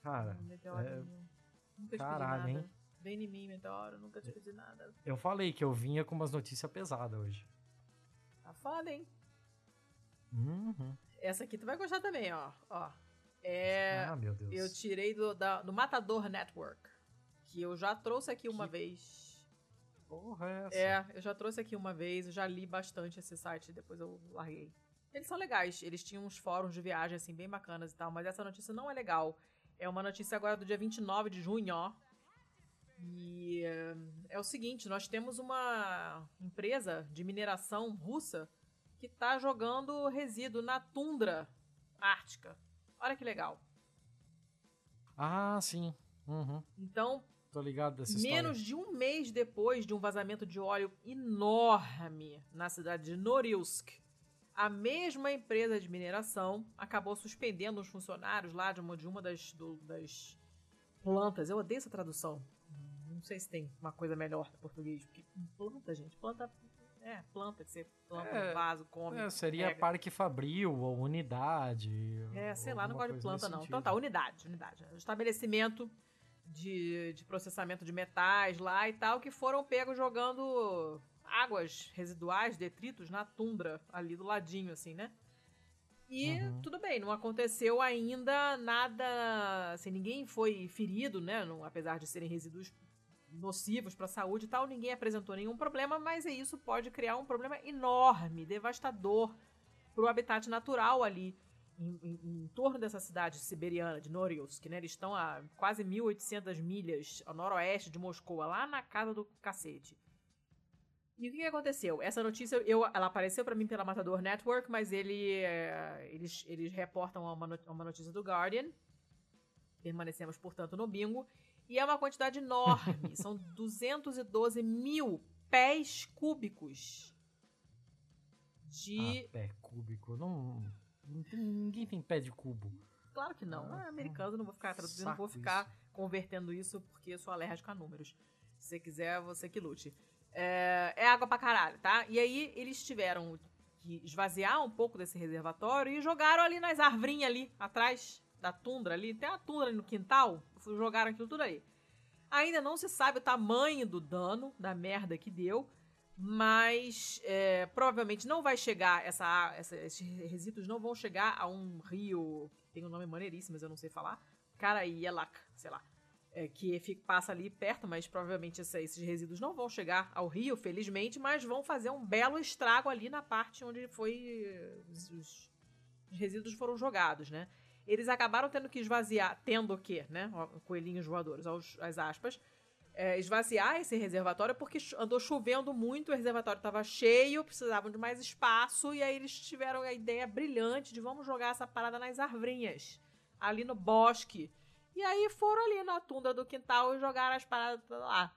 Cara, Meteoro, é- nunca te caralho, pedi nada. hein? Vem em mim, Meteoro, nunca te pedi nada. eu falei que eu vinha com umas notícias pesadas hoje. Tá foda, hein? Uhum. Essa aqui tu vai gostar também, ó. ó. É, ah, meu Deus. eu tirei do, da- do Matador Network. Que eu já trouxe aqui uma Que vez. Porra, é essa? É, eu já trouxe aqui uma vez, eu já li bastante esse site, depois eu larguei. Eles são legais, eles tinham uns fóruns de viagem, assim, bem bacanas e tal, mas essa notícia não é legal. É uma notícia agora do dia 29 de junho, ó. E eh, é o seguinte, nós temos uma empresa de mineração russa que tá jogando resíduo na tundra ártica. Olha que legal. Ah, sim. Uhum. Então, Tô ligado dessa história. Menos de um mês depois de um vazamento de óleo enorme na cidade de Norilsk, a mesma empresa de mineração acabou suspendendo os funcionários lá de uma, de uma das, do- das plantas. Eu odeio essa tradução. Não sei se tem uma coisa melhor em português. Porque planta, gente. Planta. É, planta que você planta É, no vaso, come. É, seria pega. Parque Fabril ou unidade. É, sei lá, não gosto de planta, não. sentido. Então tá, unidade, unidade. Estabelecimento de, de processamento de metais lá e tal, que foram pegos jogando águas residuais, detritos, na tundra, ali do ladinho, assim, né? E uhum. tudo bem, não aconteceu ainda nada. Assim, ninguém foi ferido, né? Não, apesar de serem resíduos nocivos para a saúde e tal, ninguém apresentou nenhum problema, mas isso pode criar um problema enorme, devastador para o habitat natural ali em, em, em, torno dessa cidade siberiana de Norilsk, né? Eles estão a quase 1.800 milhas ao noroeste de Moscou, lá na casa do cacete. E o que, aconteceu? Essa notícia, eu, ela apareceu para mim pela Matador Network, mas ele, é, eles, eles reportam uma notícia do Guardian. Permanecemos, portanto, no bingo. E é uma quantidade enorme. São 212 mil pés cúbicos de. Ah, pé cúbico. Não, não tem, ninguém tem pé de cubo. Claro que não. Ah, é americano, não vou ficar traduzindo, não vou ficar isso. convertendo isso porque eu sou alérgico a números. Se você quiser, você que lute. É, é água pra caralho, tá? E aí eles tiveram que esvaziar um pouco desse reservatório e jogaram ali nas arvrinhas ali, atrás da tundra ali. Tem a tundra ali no quintal, jogaram aquilo tudo aí. Ainda não se sabe o tamanho do dano, da merda que deu, mas é, provavelmente não vai chegar, essa, essa, esses resíduos não vão chegar a um rio, tem um nome maneiríssimo, mas eu não sei falar, Karaielak, sei lá é, que fica, passa ali perto, mas provavelmente essa, esses resíduos não vão chegar ao rio, felizmente, mas vão fazer um belo estrago ali na parte onde foi os, os resíduos foram jogados, né? Eles acabaram tendo que esvaziar, tendo o quê, né? Coelhinhos voadores, aos, as aspas, é, esvaziar esse reservatório porque andou chovendo muito, o reservatório estava cheio, precisavam de mais espaço, e aí eles tiveram a ideia brilhante de vamos jogar essa parada nas arvrinhas, ali no bosque e aí foram ali na tunda do quintal e jogaram as paradas lá.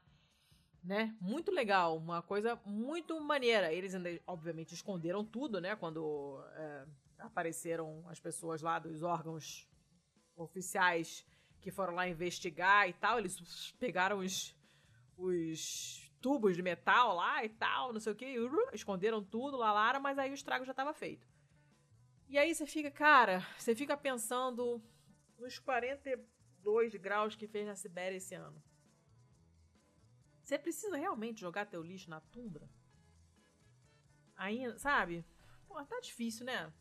Né? Muito legal, uma coisa muito maneira. Eles ainda, obviamente, esconderam tudo, né? Quando é, apareceram as pessoas lá dos órgãos oficiais que foram lá investigar e tal. Eles pegaram os, os tubos de metal lá e tal, não sei o que, esconderam tudo lá, mas aí o estrago já estava feito. E aí você fica, cara, você fica pensando nos 40 2 graus que fez na Sibéria esse ano. Você precisa realmente jogar teu lixo na tundra? Ainda, sabe? Pô, tá difícil, né?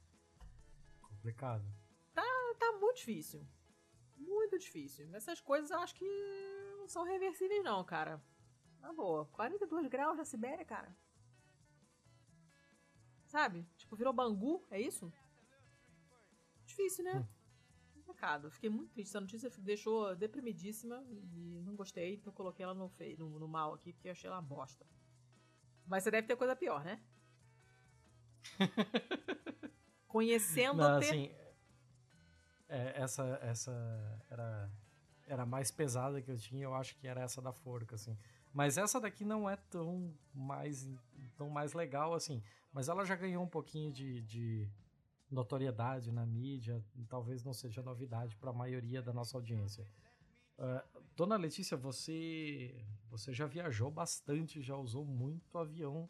Complicado. Tá, tá muito difícil. Muito difícil. Essas coisas eu acho que não são reversíveis, não, cara. Na boa. 42 graus na Sibéria, cara. Sabe? Tipo, virou Bangu, é isso? Difícil, né? Hum complicado. Fiquei muito triste. Essa notícia deixou deprimidíssima e não gostei, então coloquei ela no, feio, no, no mal aqui, porque eu achei ela uma bosta. Mas você deve ter coisa pior, né? Conhecendo não, ter... assim, é, essa, essa era, era mais pesada que eu tinha, eu acho que era essa da forca, assim. Mas essa daqui não é tão mais, tão mais legal, assim. Mas ela já ganhou um pouquinho de, de notoriedade na mídia, talvez não seja novidade para a maioria da nossa audiência. Uh, Dona Letícia, você você já viajou bastante, já usou muito avião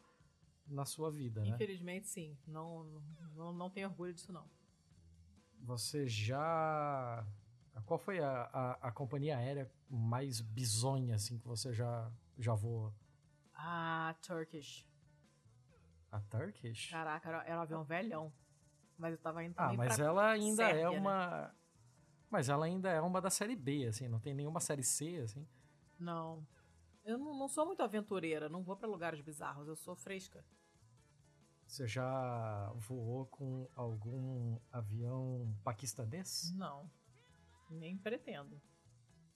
na sua vida, né? Infelizmente, sim. Não, não, não tenho orgulho disso, não. Você já... Qual foi a, a, a companhia aérea mais bizonha, assim, que você já, já voou? Ah, Turkish. A Turkish? Caraca, era, era um avião velhão. Mas eu tava indo Ah, mas ela ainda é Sérvia, é uma. Né? Mas ela ainda é uma da série B, assim, não tem nenhuma série C, assim. Não. Eu não, não sou muito aventureira, não vou para lugares bizarros, eu sou fresca. Você já voou com algum avião paquistanês? Não. Nem pretendo.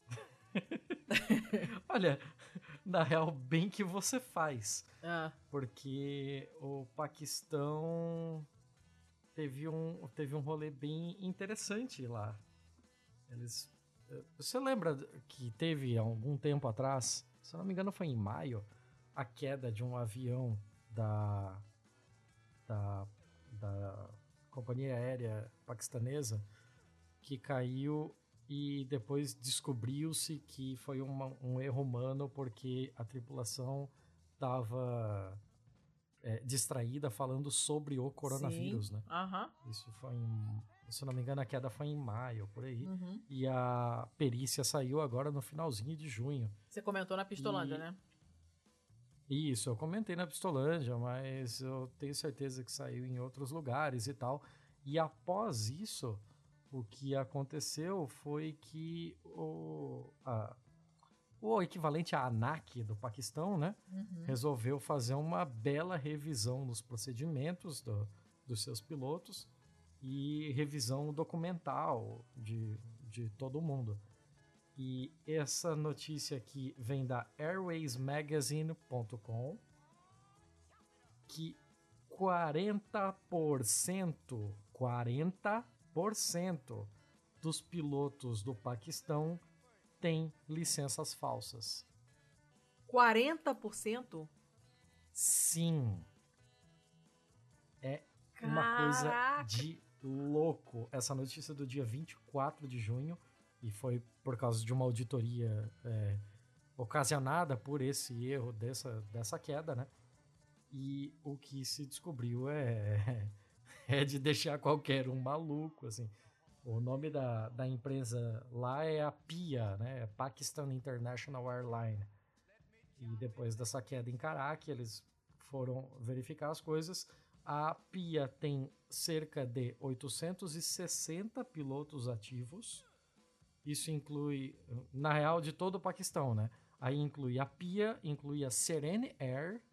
Olha, na real, bem que você faz. Ah. Porque o Paquistão teve um, teve um rolê bem interessante lá. Eles. Eh, você lembra que teve algum tempo atrás, se não me engano foi em maio, a queda de um avião da. da. da companhia aérea paquistanesa que caiu e depois descobriu-se que foi uma, um erro humano porque a tripulação estava é, distraída falando sobre o coronavírus, Sim. né? Uhum. Isso foi em se não me engano, a queda foi em maio, por aí. Uhum. E a perícia saiu agora no finalzinho de junho. Você comentou na Pistolândia, E- né? Isso, eu comentei na Pistolândia, mas eu tenho certeza que saiu em outros lugares e tal. E após isso, o que aconteceu foi que o, a- o equivalente à ANAC do Paquistão, né? Uhum. resolveu fazer uma bela revisão nos procedimentos do- dos seus pilotos e revisão documental de, de todo mundo. E essa notícia aqui vem da airwaysmagazine.com que 40%, 40% dos pilotos do Paquistão têm licenças falsas. 40%? Sim. É uma coisa Caraca! de louco. Essa notícia do dia 24 de junho, e foi por causa de uma auditoria é, ocasionada por esse erro dessa, dessa queda, né? E o que se descobriu é, é de deixar qualquer um maluco, assim. O nome da, da empresa lá é a PIA, né? Pakistan International Airline. E depois dessa queda em Karachi, eles foram verificar as coisas. A PIA tem cerca de 860 pilotos ativos. Isso inclui, na real, de todo o Paquistão, né? Aí inclui a PIA, inclui a Serene Air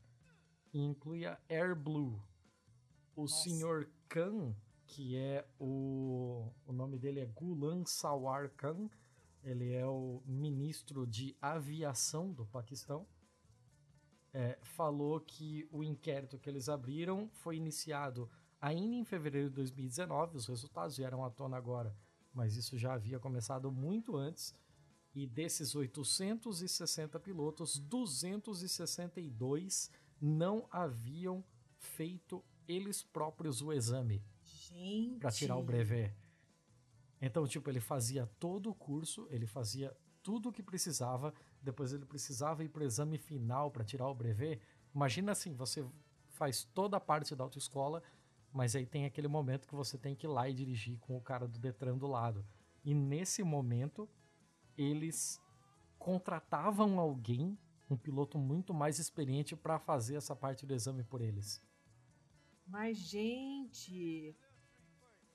e inclui a Air Blue. O Nossa. senhor Khan, que é o. O nome dele é Gulam Sawar Khan. Ele é o ministro de aviação do Paquistão. É, falou que o inquérito que eles abriram foi iniciado ainda em fevereiro de 2019. Os resultados vieram à tona agora, mas isso já havia começado muito antes. E desses 860 pilotos, 262 não haviam feito eles próprios o exame Gente. para tirar o brevet. Então, tipo, ele fazia todo o curso, ele fazia tudo o que precisava, depois ele precisava ir pro exame final para tirar o brevet. Imagina assim, você faz toda a parte da autoescola, mas aí tem aquele momento que você tem que ir lá e dirigir com o cara do Detran do lado. E nesse momento, eles contratavam alguém, um piloto muito mais experiente para fazer essa parte do exame por eles. Mas, gente.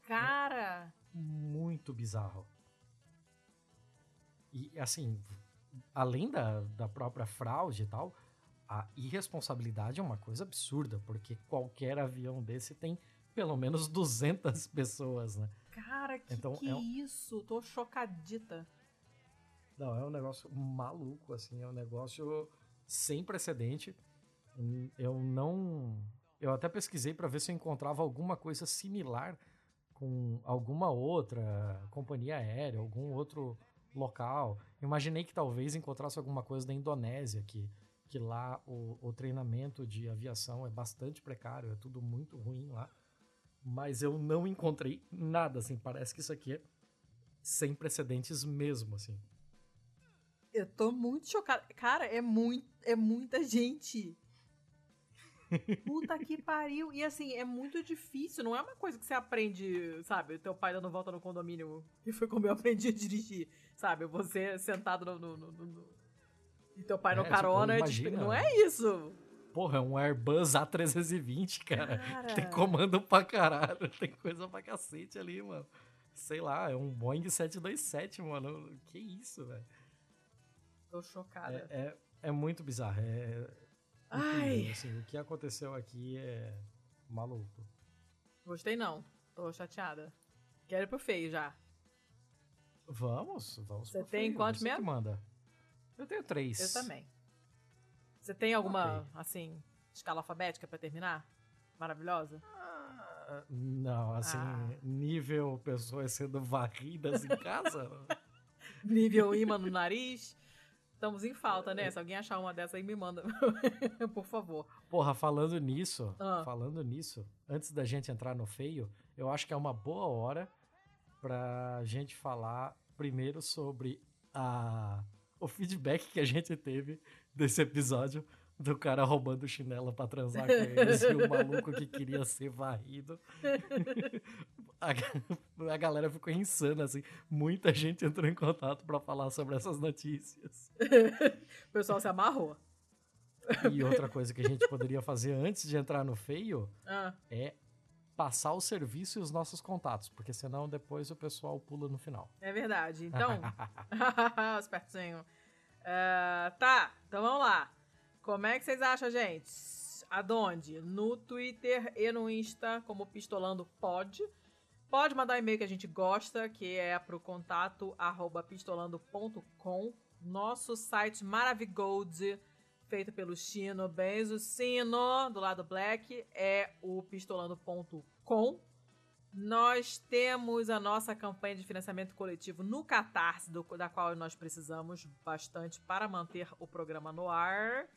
Cara. muito bizarro. E assim, além da, da própria fraude e tal, a irresponsabilidade é uma coisa absurda, porque qualquer avião desse tem pelo menos 200 pessoas, né? Cara, que Então, que é um- isso? Tô chocadita. Não, é um negócio maluco, assim, é um negócio sem precedente. Eu não. Eu até pesquisei para ver se eu encontrava alguma coisa similar com alguma outra companhia aérea, algum outro local. Imaginei que talvez encontrasse alguma coisa da Indonésia, que, que lá o, o treinamento de aviação é bastante precário, é tudo muito ruim lá. Mas eu não encontrei nada, assim, parece que isso aqui é sem precedentes mesmo, assim. Eu tô muito chocada. Cara, é, muito, é muita gente. Puta que pariu. E assim, é muito difícil. Não é uma coisa que você aprende, sabe? Teu pai dando volta no condomínio. E foi como eu aprendi a dirigir. Sabe? Você sentado no. no- no- no- E teu pai É, no tipo, carona. é imagina. tipo, não é isso. Porra, é um Airbus A320, cara. Cara. Tem comando pra caralho, tem coisa pra cacete ali, mano. Sei lá, é um Boeing 727, mano. Que isso, velho. Tô chocada. É, é, é muito bizarro. É Ai. incrível, assim, o que aconteceu aqui é maluco. Gostei não. Tô chateada. Quero ir pro feio já. Vamos, vamos. Você tem quantos mesmo? manda. Eu tenho três. Eu também. Você tem alguma, Ok. assim, escala alfabética pra terminar? Maravilhosa? Ah, Não, assim, Ah. nível pessoas sendo varridas em casa. Nível imã no nariz. Estamos em falta, né? Se alguém achar uma dessa aí, me manda. Por favor. Porra, falando nisso, Ah. falando nisso, antes da gente entrar no feio, eu acho que é uma boa hora pra gente falar primeiro sobre a, o feedback que a gente teve desse episódio do cara roubando chinelo pra transar com eles e o maluco que queria ser varrido. A, a, galera ficou insana, assim. Muita gente entrou em contato para falar sobre essas notícias. o pessoal se amarrou. E outra coisa que a gente poderia fazer antes de entrar no feio ah. é passar o serviço e os nossos contatos, porque senão depois o pessoal pula no final. É verdade. Então, espertinho. Uh, tá, então vamos lá. Como é que vocês acham, gente? Aonde? No Twitter e no Insta, como Pistolando Pod. Pode mandar um e-mail que a gente gosta, que é pro contato arroba pistolando.com. Nosso site maravigold, feito pelo Chino Benzo Sino, do lado Black, é o pistolando.com. Nós temos a nossa campanha de financiamento coletivo no Catarse, do, da qual nós precisamos bastante para manter o programa no ar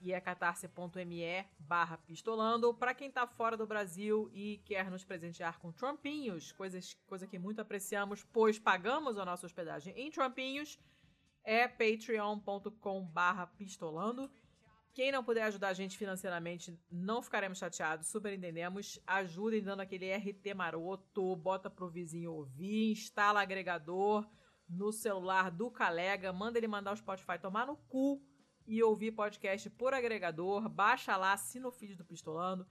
e é catarse.me barra pistolando. Para quem está fora do Brasil e quer nos presentear com trumpinhos, coisas, coisa que muito apreciamos, pois pagamos a nossa hospedagem em trumpinhos, é patreon.com barra pistolando. Quem não puder ajudar a gente financeiramente, não ficaremos chateados, super entendemos. Ajudem dando aquele RT maroto, bota pro vizinho ouvir, instala agregador no celular do colega, manda ele mandar o Spotify tomar no cu e ouvir podcast por agregador. Baixa lá, assina o feed do Pistolando.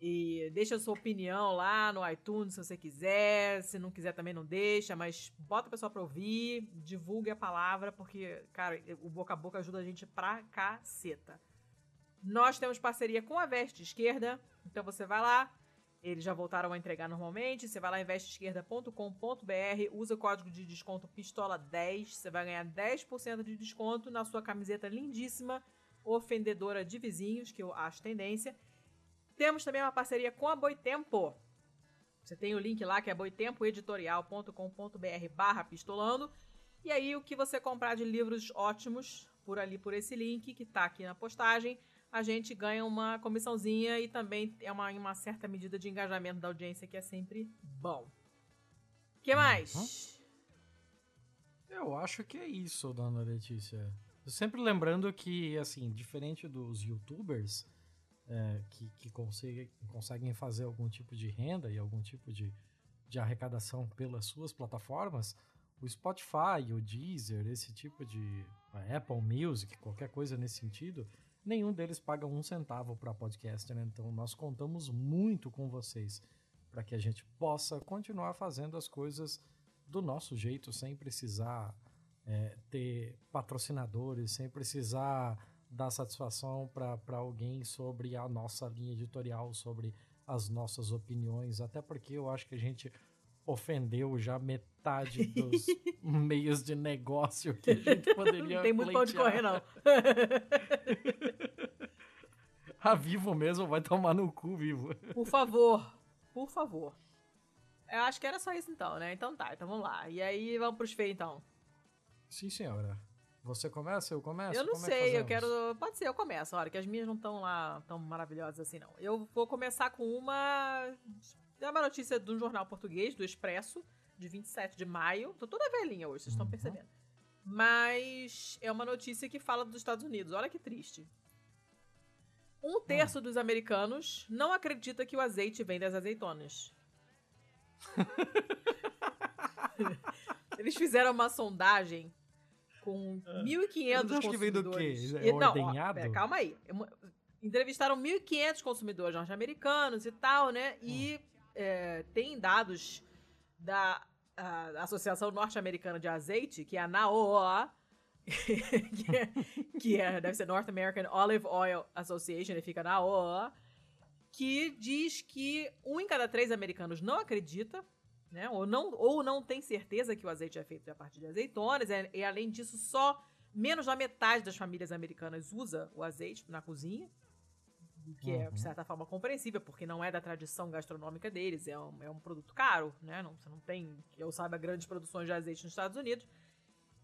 E deixa a sua opinião lá no iTunes se você quiser. Se não quiser também não deixa, mas bota a pessoa pra ouvir, divulgue a palavra, porque, cara, o boca a boca ajuda a gente pra caceta. Nós temos parceria com a Veste Esquerda, então você vai lá, eles já voltaram a entregar normalmente. Você vai lá em vesteesquerda.com.br, usa o código de desconto PISTOLA10, você vai ganhar 10% de desconto na sua camiseta lindíssima, ofendedora de vizinhos, que eu acho tendência. Temos também uma parceria com a Boitempo. Você tem o link lá que é boitempoeditorial.com.br barra pistolando. E aí o que você comprar de livros ótimos por ali por esse link que está aqui na postagem a gente ganha uma comissãozinha e também é uma, uma certa medida de engajamento da audiência que é sempre bom. O que mais? Eu acho que é isso, dona Letícia. Sempre lembrando que, assim, diferente dos youtubers é, que, que conseguem, conseguem fazer algum tipo de renda e algum tipo de, de arrecadação pelas suas plataformas, o Spotify, o Deezer, esse tipo de Apple Music, qualquer coisa nesse sentido, nenhum deles paga um centavo para podcast, né? Então nós contamos muito com vocês para que a gente possa continuar fazendo as coisas do nosso jeito, sem precisar é, ter patrocinadores, sem precisar dar satisfação para alguém sobre a nossa linha editorial, sobre as nossas opiniões, até porque eu acho que a gente ofendeu já metade dos meios de negócio que a gente poderia Não tem muito pão de correr, não. a Vivo mesmo vai tomar no cu, Vivo. Por favor, por favor. Eu acho que era só isso então, né? Então tá, então vamos lá. E aí vamos pros feios então. Sim, senhora. Você começa, eu começo? Eu não Como sei, é eu quero. Pode ser, eu começo. Olha, que as minhas não estão lá tão maravilhosas assim, não. Eu vou começar com uma é uma notícia do jornal português, do Expresso, de 27 de maio. Tô toda velhinha hoje, vocês estão uhum. percebendo. Mas é uma notícia que fala dos Estados Unidos. Olha que triste. Um terço uhum. dos americanos não acredita que o azeite vem das azeitonas. Eles fizeram uma sondagem com 1.500 ah. consumidores. que vem do quê? É não, ó, pera, calma aí. Entrevistaram 1.500 consumidores norte-americanos e tal, né? E hum é, tem dados da Associação Norte-Americana de Azeite, que é a NAOA, que, é, que é, deve ser North American Olive Oil Association, ele fica na OA, que diz que um em cada três americanos não acredita, né, ou, não, ou não tem certeza que o azeite é feito a partir de azeitonas, e, e além disso, só menos da metade das famílias americanas usa o azeite na cozinha que uhum. é, de uhum. certa forma, compreensível, porque não é da tradição gastronômica deles, é um, é um produto caro, né? Não, você não tem, que eu saiba, grandes produções de azeite nos Estados Unidos.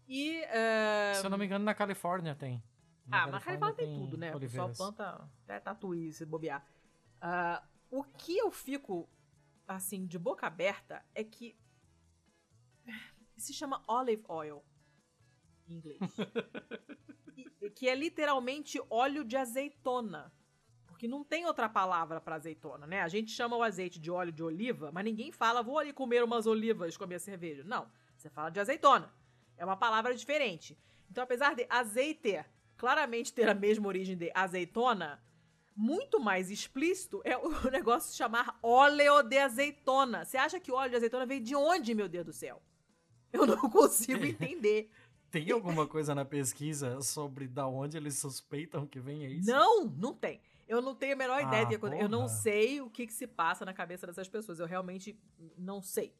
E. Uh... Se eu não me engano, na Califórnia tem. Na ah, Califórnia mas na Califórnia tem, tem tudo, né? O pessoal planta até tatuí se bobear. Uh, o que eu fico, assim, de boca aberta é que. Se chama olive oil. em inglês. E- que é literalmente óleo de azeitona. Porque não tem outra palavra pra azeitona, né? A gente chama o azeite de óleo de oliva, mas ninguém fala, vou ali comer umas olivas com a minha cerveja. Não, você fala de azeitona. É uma palavra diferente. Então, apesar de azeite claramente ter a mesma origem de azeitona, muito mais explícito é o negócio de chamar óleo de azeitona. Você acha que óleo de azeitona veio de onde, meu Deus do céu? Eu não consigo entender. Tem alguma coisa na pesquisa sobre da onde eles suspeitam que venha isso? Não, não tem. Eu não tenho a menor ideia. Ah, de eu não sei o que, que se passa na cabeça dessas pessoas. Eu realmente não sei.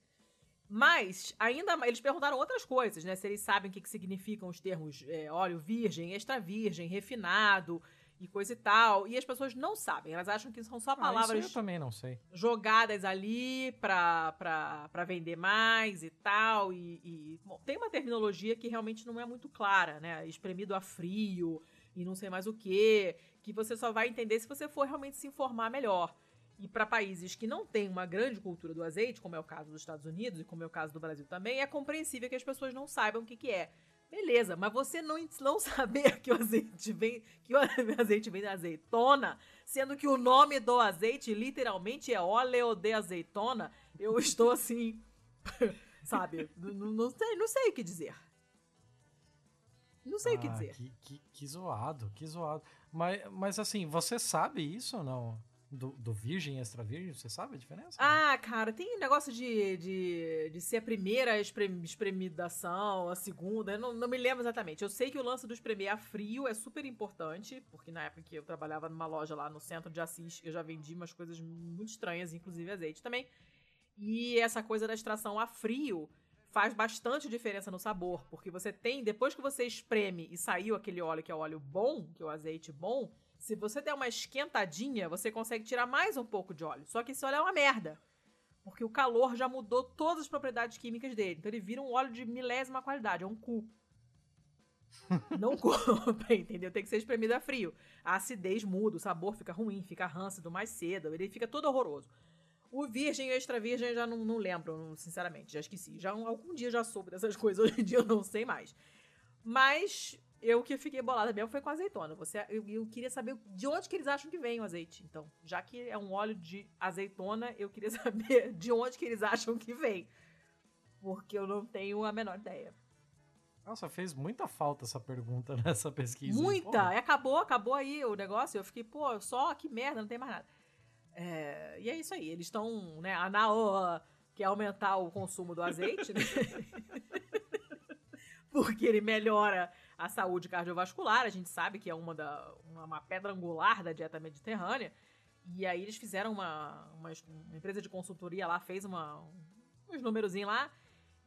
Mas, ainda eles perguntaram outras coisas, né? Se eles sabem o que, que significam os termos é, óleo virgem, extra virgem, refinado e coisa e tal. E as pessoas não sabem. Elas acham que são só Ah, palavras eu também não sei. jogadas ali pra, pra, pra vender mais e tal. E, e, bom, tem uma terminologia que realmente não é muito clara, né? Espremido a frio e não sei mais o que, que você só vai entender se você for realmente se informar melhor. E para países que não têm uma grande cultura do azeite, como é o caso dos Estados Unidos e como é o caso do Brasil também, é compreensível que as pessoas não saibam o que, que é. Beleza, mas você não, não saber que o azeite vem que o azeite vem da azeitona, sendo que o nome do azeite literalmente é óleo de azeitona, eu estou assim, sabe? Não, não sei, não sei o que dizer. Não sei o que Ah, dizer. Que, que, que zoado, que zoado. Mas, mas assim, você sabe isso ou não? Do, do virgem e extra virgem, você sabe a diferença? Ah, cara, tem negócio de, de, de ser a primeira esprem- espremidação, a segunda, eu não, não me lembro exatamente. Eu sei que o lance do espremer a frio é super importante, porque na época que eu trabalhava numa loja lá no centro de Assis, eu já vendi umas coisas muito estranhas, inclusive azeite também. E essa coisa da extração a frio faz bastante diferença no sabor, porque você tem, depois que você espreme e saiu aquele óleo que é o óleo bom, que é o azeite bom, se você der uma esquentadinha, você consegue tirar mais um pouco de óleo. Só que esse óleo é uma merda. Porque o calor já mudou todas as propriedades químicas dele. Então ele vira um óleo de milésima qualidade, é um cu. Não compra, entendeu? Tem que ser espremido a frio. A acidez muda, o sabor fica ruim, fica râncido mais cedo, ele fica todo horroroso. O virgem e o extra virgem eu já não, não lembro, sinceramente, já esqueci. Já um- algum dia já soube dessas coisas, hoje em dia eu não sei mais. Mas eu que fiquei bolada mesmo foi com azeitona. Você, eu, eu queria saber de onde que eles acham que vem o azeite. Então, já que é um óleo de azeitona, eu queria saber de onde que eles acham que vem. Porque eu não tenho a menor ideia. Nossa, fez muita falta essa pergunta nessa pesquisa. Muita! E acabou, acabou aí o negócio. Eu fiquei, pô, só que merda, não tem mais nada. É, e é isso aí. Eles estão, né? A NAO quer aumentar o consumo do azeite, né? Porque ele melhora a saúde cardiovascular. A gente sabe que é uma, da, uma, uma pedra angular da dieta mediterrânea. E aí eles fizeram uma, uma, uma empresa de consultoria lá, fez uma, uns númerozinhos lá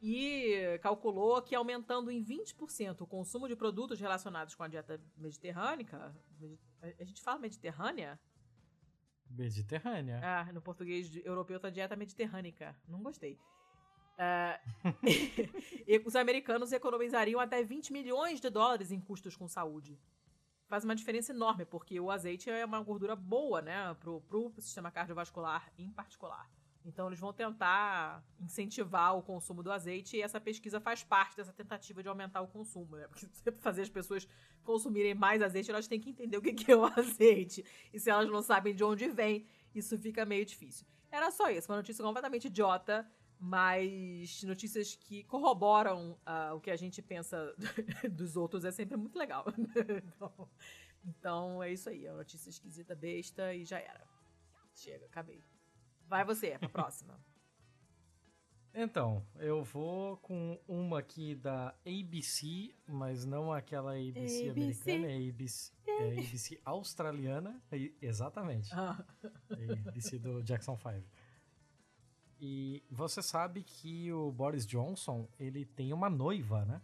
e calculou que aumentando em 20% o consumo de produtos relacionados com a dieta mediterrânica, medi- a gente fala mediterrânea? Mediterrânea. Ah, no português europeu tá dieta mediterrânica. Não gostei. Ah, os americanos economizariam até 20 milhões de dólares em custos com saúde. Faz uma diferença enorme, porque o azeite é uma gordura boa, né, pro, pro sistema cardiovascular em particular. Então eles vão tentar incentivar o consumo do azeite e essa pesquisa faz parte dessa tentativa de aumentar o consumo, né? Porque se fazer as pessoas consumirem mais azeite, elas têm que entender o que é o azeite. E se elas não sabem de onde vem, isso fica meio difícil. Era só isso, uma notícia completamente idiota, mas notícias que corroboram ah, o que a gente pensa dos outros é sempre muito legal. então, então é isso aí, é uma notícia esquisita, besta e já era. Chega, acabei. Vai você, pra próxima. Então, eu vou com uma aqui da ABC, mas não aquela ABC, ABC. americana, é ABC, é ABC australiana. Exatamente. Ah, É ABC do Jackson 5. E você sabe que o Boris Johnson, ele tem uma noiva, né?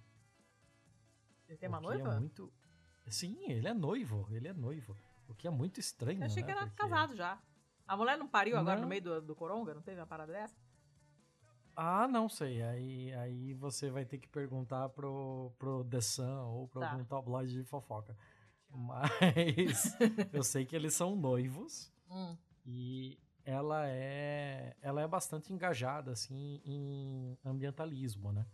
ele tem uma que noiva? É muito... Sim, ele é noivo, ele é noivo. O que é muito estranho, Eu achei né? que era Porque- casado já. A mulher não pariu agora Não. no meio do, do coronga? Não teve uma parada dessa? Ah, não sei. Aí, aí você vai ter que perguntar pro, pro The Sun ou pro Tá. algum tabloide de fofoca. Mas eu sei que eles são noivos Hum. e ela é ela é bastante engajada assim em ambientalismo, né?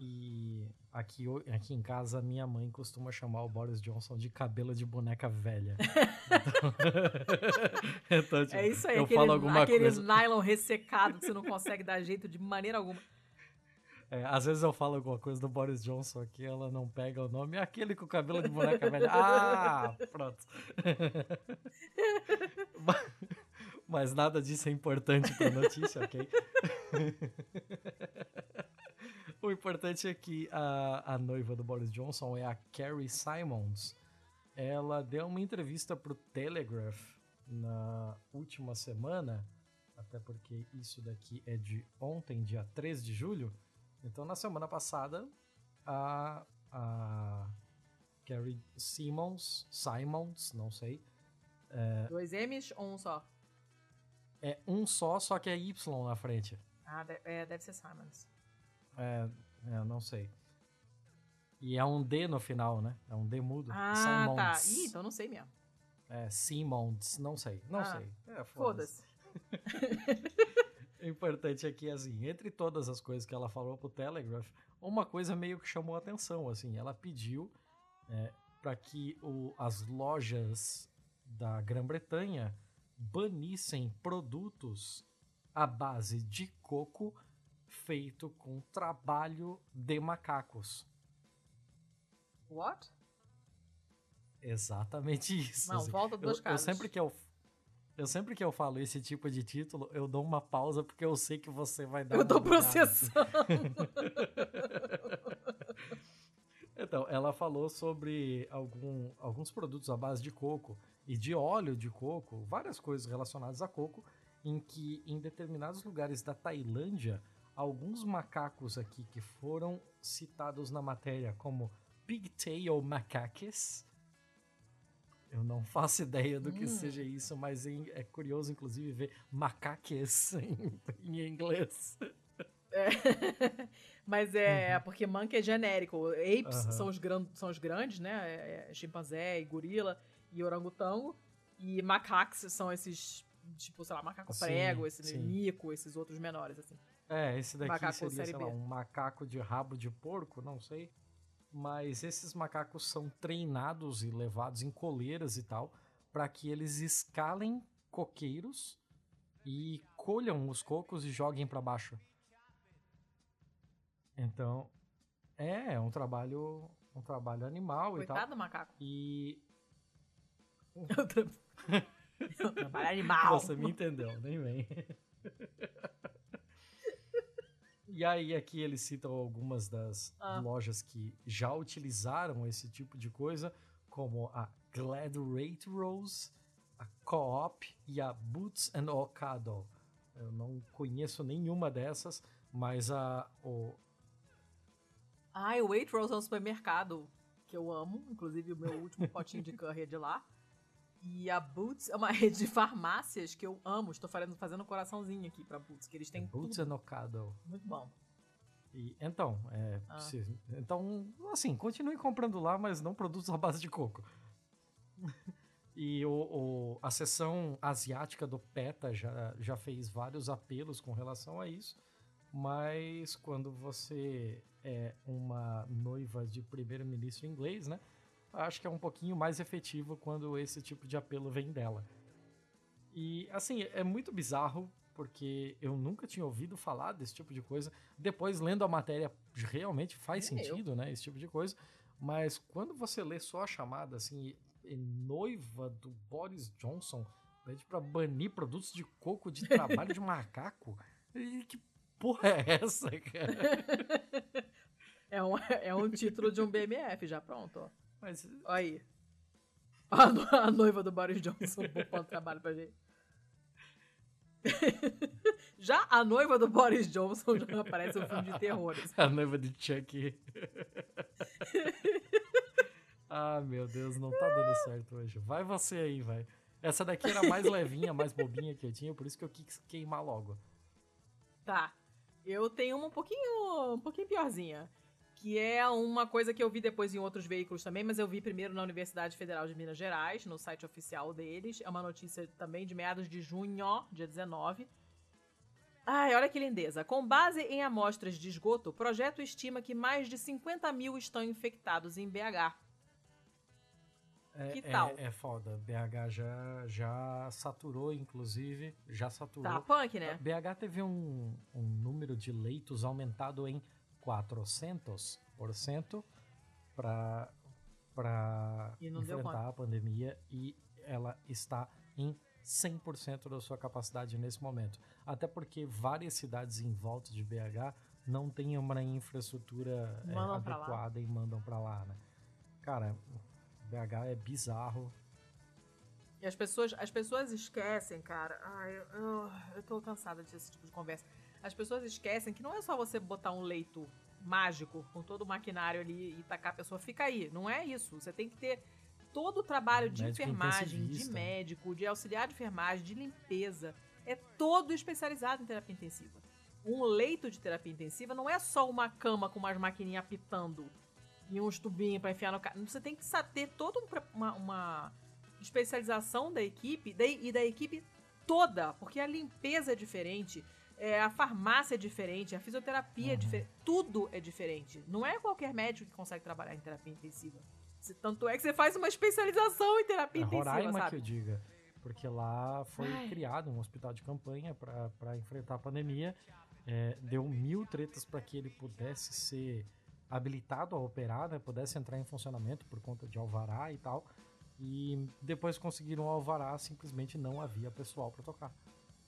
E aqui, aqui em casa, minha mãe costuma chamar o Boris Johnson de cabelo de boneca velha. então, então, tipo, é isso aí, eu aquele, falo alguma aquele coisa... nylon ressecado que você não consegue dar jeito de maneira alguma. É, às vezes eu falo alguma coisa do Boris Johnson aqui, ela não pega o nome. É aquele com o cabelo de boneca velha. Ah, pronto. Mas nada disso é importante para a notícia, ok? o importante é que a, a noiva do Boris Johnson é a Carrie Simons. Ela deu uma entrevista para o Telegraph na última semana, até porque isso daqui é de ontem, dia 3 de julho. Então, na semana passada, a, a Carrie Simmons, Simons, não sei. É, Dois M's ou um só? É um só, só que é Y na frente. Ah, é, deve ser Simons. É, é, não sei. E é um D no final, né? É um D mudo. Ah, Simons. tá. Ih, então não sei mesmo. É, Simons, não sei, não ah, sei. É, Foda-se. O importante aqui, assim, entre todas as coisas que ela falou pro Telegraph, uma coisa meio que chamou a atenção, assim, ela pediu é, para que o, as lojas da Grã-Bretanha banissem produtos à base de coco feito com trabalho de macacos. What? Exatamente isso. Não, assim. volta duas eu, eu sempre que eu eu sempre que eu falo esse tipo de título, eu dou uma pausa porque eu sei que você vai dar Eu tô processando. então, ela falou sobre algum, alguns produtos à base de coco e de óleo de coco, várias coisas relacionadas a coco, em que em determinados lugares da Tailândia, alguns macacos aqui que foram citados na matéria como pigtail macaques, eu não faço ideia do que hum. seja isso, mas é curioso, inclusive, ver macaques em, em inglês. É. mas é uhum. porque monkey é genérico. Apes uhum. são, os são os grandes, né? É, é, chimpanzé e gorila e orangotango. E macacos são esses, tipo, sei lá, macaco sim, prego, esse sim. mico, esses outros menores, assim. É, esse daqui macaco seria, sei lá, um macaco de rabo de porco, não sei mas esses macacos são treinados e levados em coleiras e tal para que eles escalem coqueiros e colham os cocos e joguem para baixo. Então, é, é um trabalho, um trabalho animal Coitado e tal. Coitado do macaco. E trabalho animal. Você me entendeu, nem vem. E aí aqui eles citam algumas das ah. lojas que já utilizaram esse tipo de coisa, como a Glad Rate Rose, a Co-op e a Boots and Ocado. Eu não conheço nenhuma dessas, mas a o Ah, o Waitrose é um supermercado que eu amo, inclusive o meu último potinho de curry é de lá. E a Boots é uma rede de farmácias que eu amo. Estou fazendo, fazendo um coraçãozinho aqui pra Boots, que eles têm Boots tudo. Ocado. Muito bom. E, então, é, ah. então, assim, continue comprando lá, mas não produtos à base de coco. e o, o, a seção asiática do PETA já, já fez vários apelos com relação a isso, mas quando você é uma noiva de primeiro-ministro inglês, né? Acho que é um pouquinho mais efetivo quando esse tipo de apelo vem dela. E, assim, é muito bizarro, porque eu nunca tinha ouvido falar desse tipo de coisa. Depois, lendo a matéria, realmente faz é sentido, eu. né? Esse tipo de coisa. Mas quando você lê só a chamada, assim, noiva do Boris Johnson pede pra banir produtos de coco de trabalho de macaco. E que porra é essa, cara? É um, é um título de um BMF já pronto, ó. Mas... Aí. A, noiva do Boris Johnson poupando trabalho pra gente. já a noiva do Boris Johnson já aparece um filme de terror. Assim. A noiva de Chuck. ah, meu Deus, não tá dando certo hoje. Vai você aí, vai. Essa daqui era mais levinha, mais bobinha que eu tinha, por isso que eu quis queimar logo. Tá. Eu tenho uma um pouquinho, um pouquinho piorzinha que é uma coisa que eu vi depois em outros veículos também, mas eu vi primeiro na Universidade Federal de Minas Gerais, no site oficial deles. É uma notícia também de meados de junho, dia 19. Ai, olha que lindeza. Com base em amostras de esgoto, o projeto estima que mais de 50 mil estão infectados em BH. É, Que tal? É, é foda. BH já, já saturou, inclusive. Já saturou. Tá punk, né? BH teve um, um número de leitos aumentado em 400% para para enfrentar a pandemia e ela está em 100% da sua capacidade nesse momento. Até porque várias cidades em volta de BH não têm uma infraestrutura é, adequada e mandam para lá, né? Cara, BH é bizarro. E as pessoas, as pessoas esquecem, cara. Ai, eu, eu, eu tô cansada desse tipo de conversa. As pessoas esquecem que não é só você botar um leito mágico com todo o maquinário ali e tacar a pessoa, fica aí. Não é isso. Você tem que ter todo o trabalho de Médico enfermagem, de médico, de auxiliar de enfermagem, de limpeza. É todo especializado em terapia intensiva. Um leito de terapia intensiva não é só uma cama com umas maquininhas apitando e uns tubinhos pra enfiar no cara. Você tem que ter toda um uma, uma especialização da equipe e da equipe toda, porque a limpeza é diferente, é, a farmácia é diferente, a fisioterapia é Uhum. diferente, tudo é diferente. Não é qualquer médico que consegue trabalhar em terapia intensiva. Tanto é que você faz uma especialização em terapia É intensiva, Roraima que sabe? eu diga. Porque lá foi Ai. criado um hospital de campanha para enfrentar a pandemia. É, deu mil tretas para que ele pudesse ser habilitado a operar, né, pudesse entrar em funcionamento por conta de alvará e tal. E depois conseguiram o alvará, simplesmente não havia pessoal para tocar.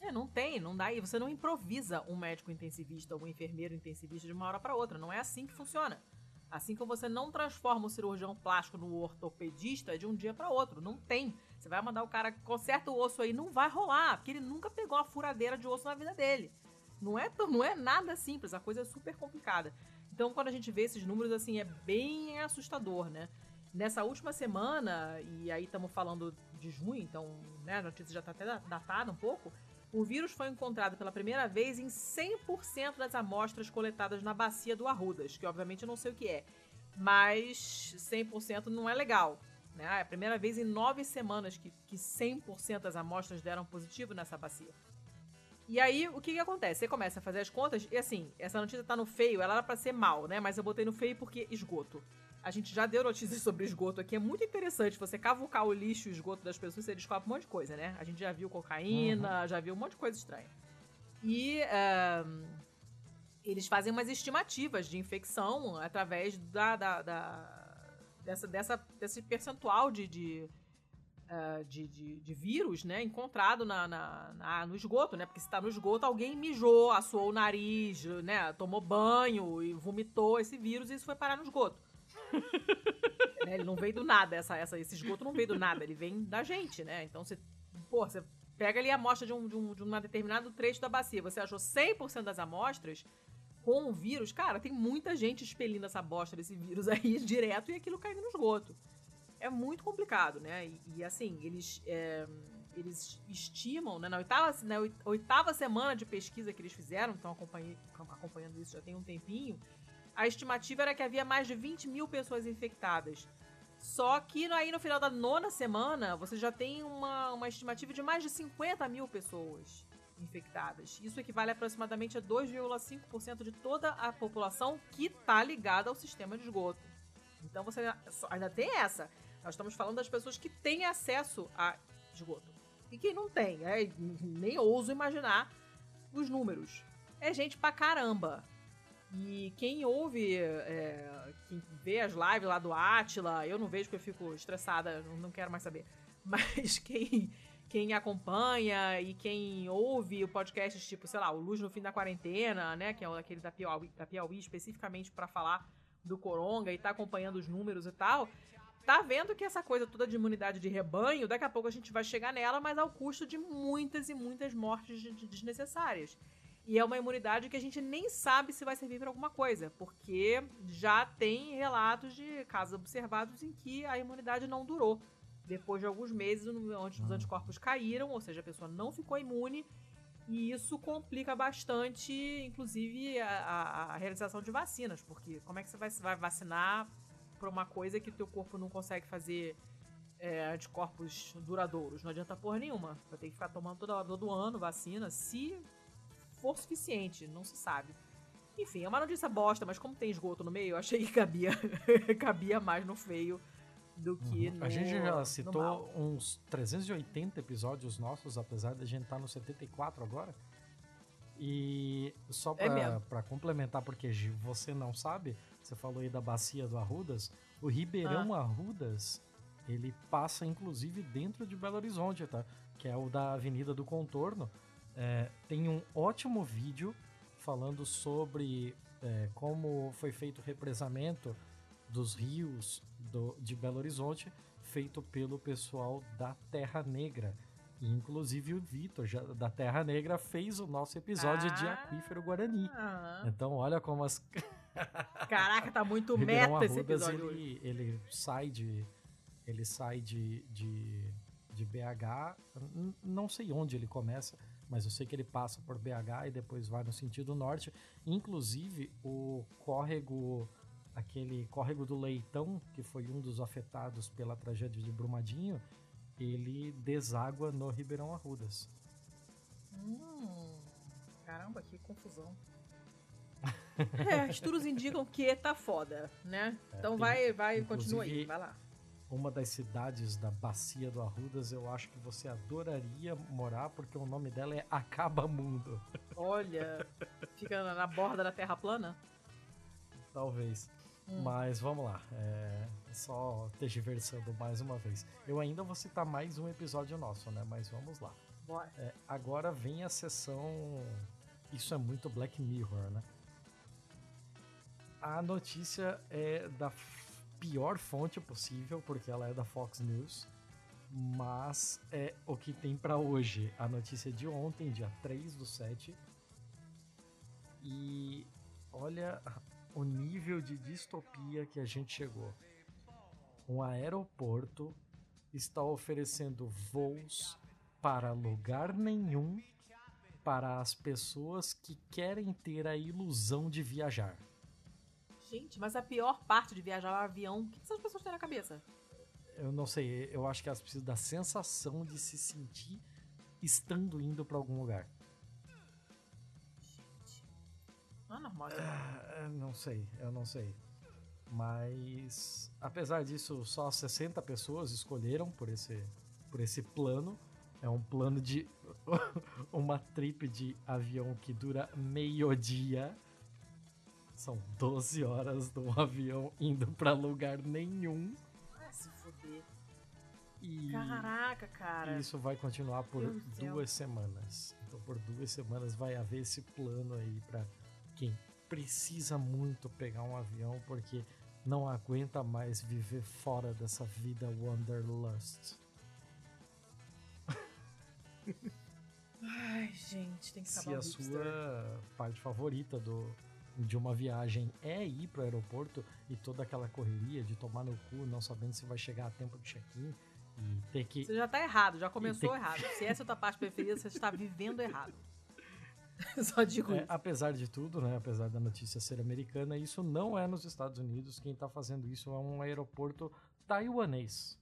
É, não tem, não dá. E você não improvisa um médico intensivista ou um enfermeiro intensivista de uma hora para outra. Não é assim que funciona. Assim como você não transforma o cirurgião plástico no ortopedista de um dia para outro. Não tem. Você vai mandar o cara conserta o osso aí, não vai rolar, porque ele nunca pegou uma furadeira de osso na vida dele. Não é, não é nada simples, a coisa é super complicada. Então, quando a gente vê esses números, assim, é bem assustador, né? Nessa última semana, e aí estamos falando de junho, então né, a notícia já está até da- datada um pouco, o vírus foi encontrado pela primeira vez em 100% das amostras coletadas na bacia do Arrudas, que obviamente eu não sei o que é, mas 100% não é legal. Né? É a primeira vez em nove semanas que, que 100% das amostras deram positivo nessa bacia. E aí, o que que acontece? Você começa a fazer as contas, e assim, essa notícia tá no feio, ela era pra ser mal, né? Mas eu botei no feio porque esgoto. A gente já deu notícias sobre esgoto aqui, é muito interessante. Você cavucar o lixo e o esgoto das pessoas, você descobre um monte de coisa, né? A gente já viu cocaína, já viu um monte de coisa estranha. E ahn, eles fazem umas estimativas de infecção através da, da- da- dessa, dessa, desse percentual de, de, ah, de, de- de vírus, né, encontrado na, na- na- no esgoto, né? Porque se tá no esgoto, alguém mijou, assoou o nariz, né? Tomou banho e vomitou esse vírus e isso foi parar no esgoto. Né, Ele não veio do nada, essa, essa, esse esgoto não veio do nada, ele vem da gente, né? Então você, pô, você pega ali a amostra de um, de um, de um determinado trecho da bacia, você achou 100% das amostras com o vírus, cara, tem muita gente expelindo essa bosta desse vírus aí direto e aquilo caindo no esgoto. É muito complicado, né? E, e, assim, eles, é, eles estimam, né, na, oitava, na oit- oitava semana de pesquisa que eles fizeram, acompanhei, acompanhando isso já tem um tempinho, a estimativa era que havia mais de 20 mil pessoas infectadas. Só que aí no final da nona semana, você já tem uma, uma estimativa de mais de 50 mil pessoas infectadas. Isso equivale aproximadamente a 2,5% de toda a população que está ligada ao sistema de esgoto. Então você ainda tem essa. Nós estamos falando das pessoas que têm acesso a esgoto. E quem não tem, né? nem ouso imaginar os números. É gente pra caramba. E quem ouve, é, quem vê as lives lá do Atila, eu não vejo porque eu fico estressada, não, quero mais saber. Mas quem, quem acompanha e quem ouve o podcast, tipo, sei lá, o Luz no Fim da Quarentena, né? Que é aquele da Piauí, da Piauí especificamente para falar do Coronga e tá acompanhando os números e tal, tá vendo que essa coisa toda de imunidade de rebanho, daqui a pouco a gente vai chegar nela, mas ao custo de muitas e muitas mortes de- de- desnecessárias. E é uma imunidade que a gente nem sabe se vai servir para alguma coisa, porque já tem relatos de casos observados em que a imunidade não durou. Depois de alguns meses, onde os Hum. anticorpos caíram, ou seja, a pessoa não ficou imune, e isso complica bastante, inclusive, a, a- a realização de vacinas, porque como é que você vai, vai vacinar para uma coisa que o teu corpo não consegue fazer é, anticorpos duradouros? Não adianta porra nenhuma. Vai ter que ficar tomando toda hora, todo ano vacina, se for suficiente, não se sabe. Enfim, é uma notícia bosta, mas como tem esgoto no meio, eu achei que cabia, cabia mais no feio do que Uhum. no A gente já citou uns 380 episódios nossos, apesar de a gente estar no 74 agora. E só É mesmo. pra complementar, porque você não sabe, você falou aí da bacia do Arrudas, o Ribeirão Ah. Arrudas, ele passa inclusive dentro de Belo Horizonte, tá? Que é o da Avenida do Contorno. É, tem um ótimo vídeo falando sobre é, como foi feito o represamento dos rios do- de Belo Horizonte, feito pelo pessoal da Terra Negra. E, inclusive o Vitor, da Terra Negra, fez o nosso episódio de Ah. Aquífero Guarani. Então, olha como as caraca, tá muito meta esse episódio ele, ele sai de ele sai de, de, de BH, não sei onde ele começa, mas eu sei que ele passa por BH e depois vai no sentido norte. Inclusive o córrego aquele córrego do Leitão, que foi um dos afetados pela tragédia de Brumadinho, ele deságua no Ribeirão Arrudas. Hum, caramba, que confusão. É, estudos indicam que tá foda, né? Então tem- vai, vai, continua aí, vai lá. Uma das cidades da bacia do Arrudas, eu acho que você adoraria morar, porque o nome dela é Acabamundo. Olha, fica na- borda da Terra plana. Talvez. Hum. Mas vamos lá. É só tergiversando mais uma vez. Eu ainda vou citar mais um episódio nosso, né? Mas vamos lá. Bora. É, agora vem a sessão. Isso é muito Black Mirror, né? A notícia é da pior fonte possível, porque ela é da Fox News. Mas é o que tem pra hoje. A notícia de ontem, dia 3 do 7. E olha o nível de distopia que a gente chegou. Um aeroporto está oferecendo voos para lugar nenhum para as pessoas que querem ter a ilusão de viajar. Gente, mas a pior parte de viajar é o avião. O que essas pessoas têm na cabeça? Eu não sei, eu acho que elas precisam da sensação de se sentir estando indo para algum lugar. Gente. Não é normal isso. Ah, não sei, eu não sei. Mas apesar disso, só 60 pessoas escolheram por esse por esse plano. É um plano de uma trip de avião que dura meio dia. São 12 horas de um avião indo para lugar nenhum. Ah, se fuder. E Caraca, cara. isso vai continuar por Deus duas semanas. Então, por duas semanas vai haver esse plano aí para quem precisa muito pegar um avião porque não aguenta mais viver fora dessa vida wanderlust. Ai, gente, tem que Se acabar a o hipster. sua parte favorita do, de uma viagem é ir pro aeroporto e toda aquela correria de tomar no cu, não sabendo se vai chegar a tempo do check-in e ter que Você já tá errado, já começou tem- errado. Se essa é a tua parte preferida, você está vivendo errado. Só digo É, apesar de tudo, né, apesar da notícia ser americana, isso não é nos Estados Unidos. Quem tá fazendo isso é um aeroporto taiwanês.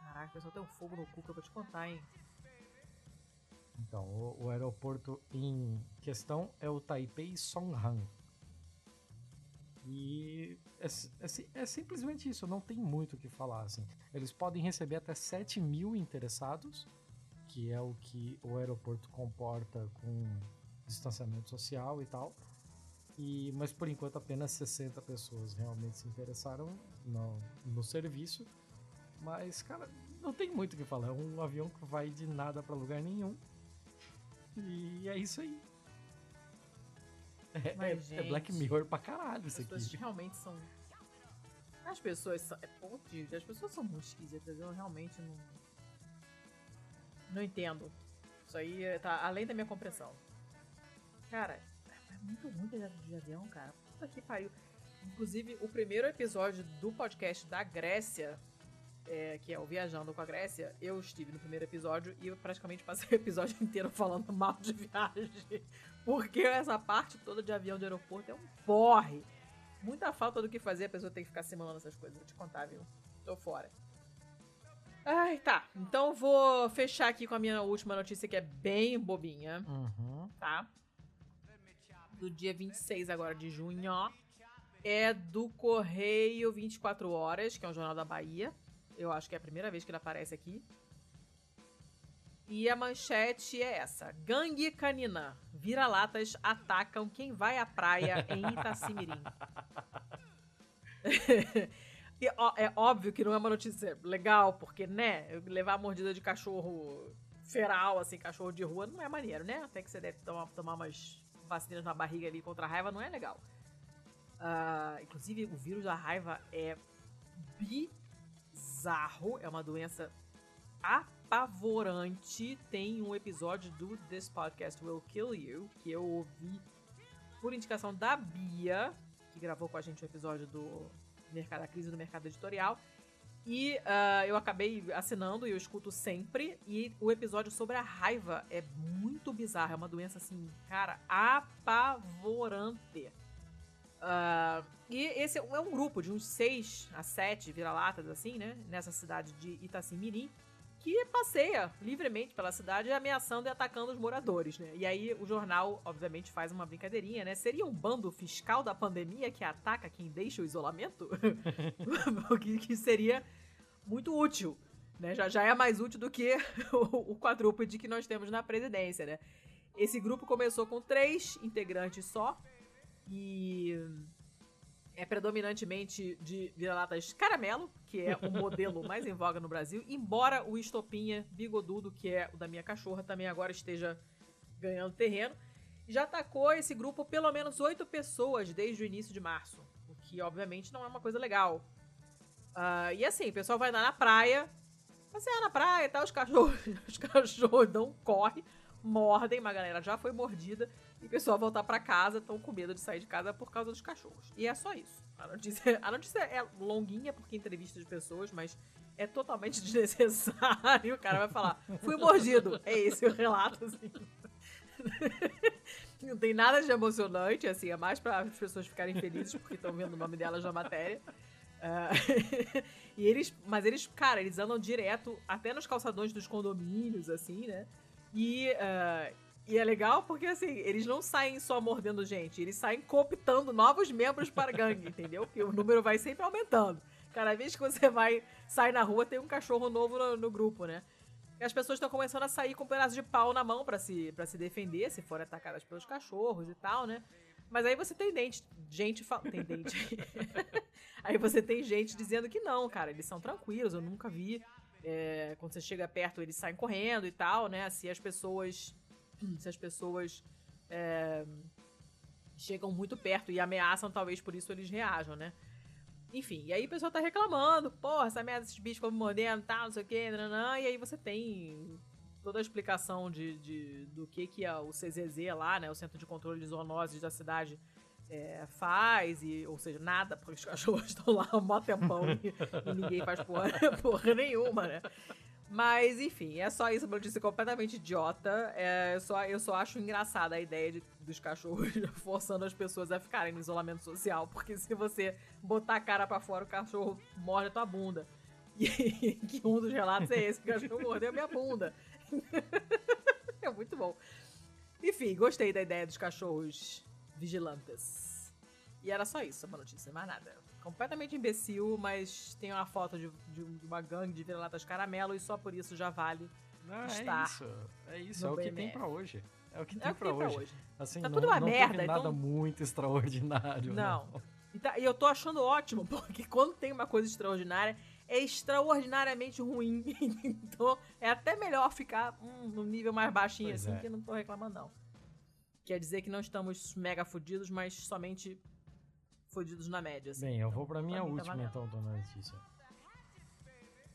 Caraca, eu só tenho fogo no cu que eu vou te contar, hein? Então, o, o aeroporto em questão é o Taipei Songhan. E é, é é simplesmente isso, não tem muito o que falar. Assim. Eles podem receber até 7 mil interessados, que é o que o aeroporto comporta com distanciamento social e tal. E, mas por enquanto apenas 60 pessoas realmente se interessaram no, no serviço. Mas, cara, não tem muito o que falar. É um avião que vai de nada pra lugar nenhum. E é isso aí. É, Mas, é- é Black gente, Mirror pra caralho As isso pessoas aqui. realmente são. As pessoas são. É vista, As pessoas são muito esquisitas. Eu realmente não. Não entendo. Isso aí é- tá além da minha compreensão. Cara, é muito ruim viajar de avião, cara. Puta que pariu. Inclusive, o primeiro episódio do podcast da Grécia, é, que é o Viajando com a Grécia, eu estive no primeiro episódio e eu praticamente passei o episódio inteiro falando mal de viagem. Porque essa parte toda de avião de aeroporto é um porre. Muita falta do que fazer, a pessoa tem que ficar simulando essas coisas. Vou te contar, viu? Tô fora. Ai, tá. Então vou fechar aqui com a minha última notícia, que é bem bobinha, Uhum. tá? do dia 26 agora de junho, é do Correio 24 Horas, que é um jornal da Bahia. Eu acho que é a primeira vez que ele aparece aqui. E a manchete é essa: Gangue canina. Vira-latas atacam quem vai à praia em Itacimirim. e, ó, é óbvio que não é uma notícia legal, porque, né, levar a mordida de cachorro feral, assim, cachorro de rua, não é maneiro, né? Até que você deve tomar, tomar umas vacinas na barriga ali contra a raiva, não é legal. Uh, inclusive, o vírus da raiva é bizarro, é uma doença apavorante. Tem um episódio do This Podcast Will Kill You, que eu ouvi por indicação da Bia, que gravou com a gente o um episódio do Mercado da Crise do Mercado Editorial. E uh, eu acabei assinando e eu escuto sempre. E o episódio sobre a raiva é muito bizarro. É uma doença, assim, cara, apavorante. Uh, e esse é um grupo de uns seis a sete vira-latas, assim, né? Nessa cidade de Itacimirim, que passeia livremente pela cidade ameaçando e atacando os moradores, né? E aí o jornal, obviamente, faz uma brincadeirinha, né? Seria um bando fiscal da pandemia que ataca quem deixa o isolamento? o que, que seria muito útil, né? Já, já é mais útil do que o, o quadrúpede que nós temos na presidência, né? Esse grupo começou com três integrantes só, e é predominantemente de vira-latas caramelo, que é o modelo mais em voga no Brasil, embora o estopinha bigodudo, que é o da minha cachorra, também agora esteja ganhando terreno. Já atacou esse grupo pelo menos oito pessoas desde o início de março, o que obviamente não é uma coisa legal. Uh, e assim, o pessoal vai lá na praia, passear na praia e tal, os cachorros, os cachorros dão corre, mordem, uma galera já foi mordida, e o pessoal voltar para casa estão com medo de sair de casa por causa dos cachorros. E é só isso. A notícia, a notícia é longuinha porque entrevista de pessoas, mas é totalmente desnecessário. O cara vai falar, fui mordido. É esse o relato, assim. Não tem nada de emocionante, assim, é mais para as pessoas ficarem felizes porque estão vendo o nome delas na matéria. Uh, e eles, mas eles, cara, eles andam direto até nos calçadões dos condomínios, assim, né? E, uh, e é legal porque, assim, eles não saem só mordendo gente, eles saem cooptando novos membros para a gangue, entendeu? Porque o número vai sempre aumentando. Cada vez que você vai sair na rua, tem um cachorro novo no, no grupo, né? E as pessoas estão começando a sair com um pedaço de pau na mão para se, pra se defender, se forem atacadas pelos cachorros e tal, né? Mas aí você tem dente, gente fala. Tem dente. aí você tem gente dizendo que não, cara, eles são tranquilos, eu nunca vi. É, quando você chega perto, eles saem correndo e tal, né? Se as pessoas. Se as pessoas é, chegam muito perto e ameaçam, talvez por isso eles reajam, né? Enfim, e aí o pessoal tá reclamando, porra, essa merda, esses bichos ficam mordendo, tal, não sei o que, nananã, e aí você tem toda a explicação de, de, do que que é o CZZ lá, né, o Centro de Controle de Zoonoses da cidade, é, faz, e, ou seja, nada, porque os cachorros estão lá um tempão e, e, ninguém faz porra, porra nenhuma, né? Mas, enfim, é só isso, uma notícia completamente idiota. É, eu, só, eu só acho engraçada a ideia de, dos cachorros forçando as pessoas a ficarem no isolamento social. Porque se você botar a cara para fora, o cachorro morde a tua bunda. E que um dos relatos é esse: o cachorro mordeu a minha bunda. é muito bom. Enfim, gostei da ideia dos cachorros vigilantes. E era só isso, uma notícia, mais nada. Completamente imbecil, mas tem uma foto de, de uma gangue de vira-latas caramelo e só por isso já vale não, estar. É isso, é isso, é o que tem pra hoje. É o que é tem, pra, tem hoje. hoje. Assim, tá não, tudo uma não merda. Nada então... muito extraordinário. Não. não. E, tá, e eu tô achando ótimo, porque quando tem uma coisa extraordinária, é extraordinariamente ruim. então é até melhor ficar hum, no nível mais baixinho, pois assim, é. que eu não tô reclamando, não. Quer dizer que não estamos mega fudidos, mas somente fudidos na média. Assim. Bem, eu vou pra minha pra última tá então, dona Letícia.